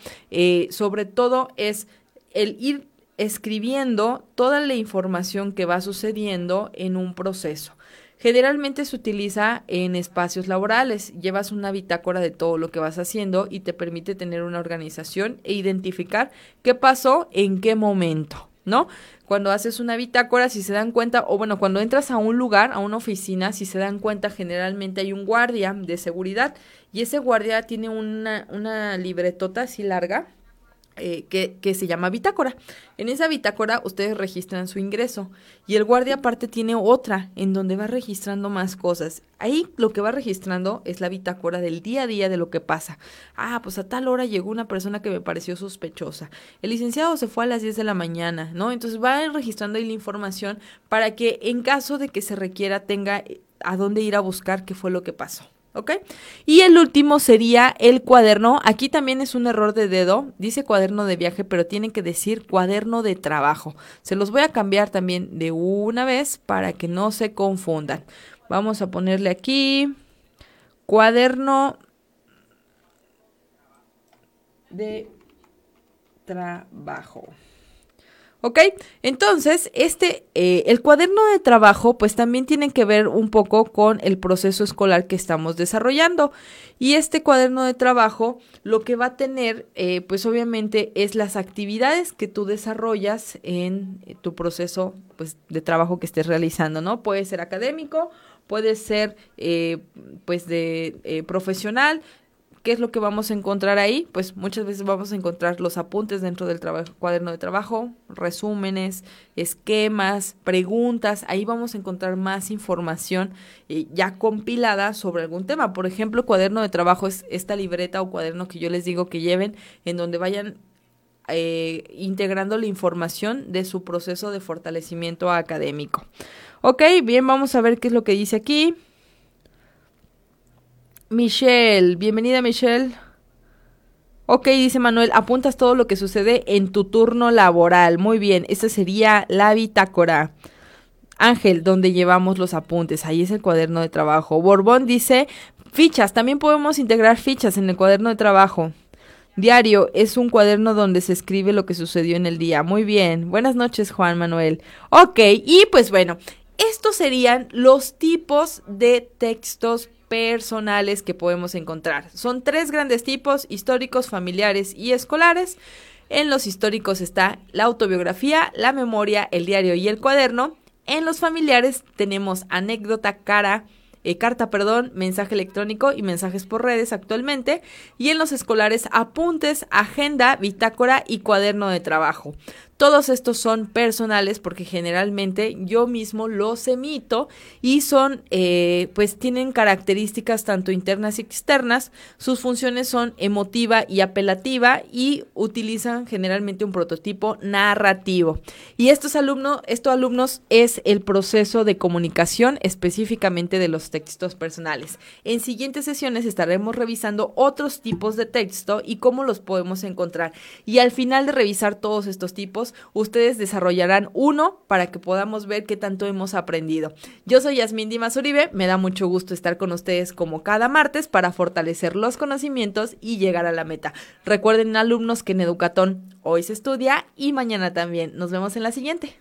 sobre todo, es el ir escribiendo toda la información que va sucediendo en un proceso. Generalmente se utiliza en espacios laborales. Llevas una bitácora de todo lo que vas haciendo y te permite tener una organización e identificar qué pasó en qué momento, ¿no? Cuando haces una bitácora, si se dan cuenta, o bueno, cuando entras a un lugar, a una oficina, si se dan cuenta, generalmente hay un guardia de seguridad y ese guardia tiene una, una libretota así larga eh, que, que, se llama bitácora. En esa bitácora ustedes registran su ingreso y el guardia aparte tiene otra en donde va registrando más cosas. Ahí lo que va registrando es la bitácora del día a día de lo que pasa. Ah, pues a tal hora llegó una persona que me pareció sospechosa. El licenciado se fue a las 10 de la mañana, ¿no? Entonces va registrando ahí la información para que en caso de que se requiera tenga eh, a dónde ir a buscar qué fue lo que pasó. ¿Ok? Y el último sería el cuaderno. Aquí también es un error de dedo. Dice cuaderno de viaje, pero tiene que decir cuaderno de trabajo. Se los voy a cambiar también de una vez para que no se confundan. Vamos a ponerle aquí cuaderno de trabajo. ¿Ok? Entonces, este, eh, el cuaderno de trabajo, pues también tiene que ver un poco con el proceso escolar que estamos desarrollando. Y este cuaderno de trabajo, lo que va a tener, eh, pues obviamente, es las actividades que tú desarrollas en eh, tu proceso, pues, de trabajo que estés realizando, ¿no? Puede ser académico, puede ser, pues, de profesional, ¿Qué es lo que vamos a encontrar ahí? Pues muchas veces vamos a encontrar los apuntes dentro del cuaderno de trabajo, resúmenes, esquemas, preguntas. Ahí vamos a encontrar más información eh, ya compilada sobre algún tema. Por ejemplo, cuaderno de trabajo es esta libreta o cuaderno que yo les digo que lleven en donde vayan eh, integrando la información de su proceso de fortalecimiento académico. Ok, bien, vamos a ver qué es lo que dice aquí. Michelle, bienvenida Michelle. Ok, dice Manuel, apuntas todo lo que sucede en tu turno laboral. Muy bien, esta sería la bitácora. Ángel, donde llevamos los apuntes. Ahí es el cuaderno de trabajo. Borbón dice, fichas, también podemos integrar fichas en el cuaderno de trabajo. Diario es un cuaderno donde se escribe lo que sucedió en el día. Muy bien. Buenas noches, Juan Manuel. Ok, y pues bueno, estos serían los tipos de textos personales que podemos encontrar. Son tres grandes tipos, históricos, familiares y escolares. En los históricos está la autobiografía, la memoria, el diario y el cuaderno. En los familiares tenemos anécdota, cara, eh, carta, perdón, mensaje electrónico y mensajes por redes actualmente. Y en los escolares, apuntes, agenda, bitácora y cuaderno de trabajo. Todos estos son personales porque generalmente yo mismo los emito y son, eh, pues tienen características tanto internas y externas. Sus funciones son emotiva y apelativa y utilizan generalmente un prototipo narrativo. Y estos alumnos, estos alumnos es el proceso de comunicación específicamente de los textos personales. En siguientes sesiones estaremos revisando otros tipos de texto y cómo los podemos encontrar. Y al final de revisar todos estos tipos, ustedes desarrollarán uno para que podamos ver qué tanto hemos aprendido. Yo soy Yasmín Dimas Uribe, me da mucho gusto estar con ustedes como cada martes para fortalecer los conocimientos y llegar a la meta. Recuerden alumnos que en Educatón hoy se estudia y mañana también. Nos vemos en la siguiente.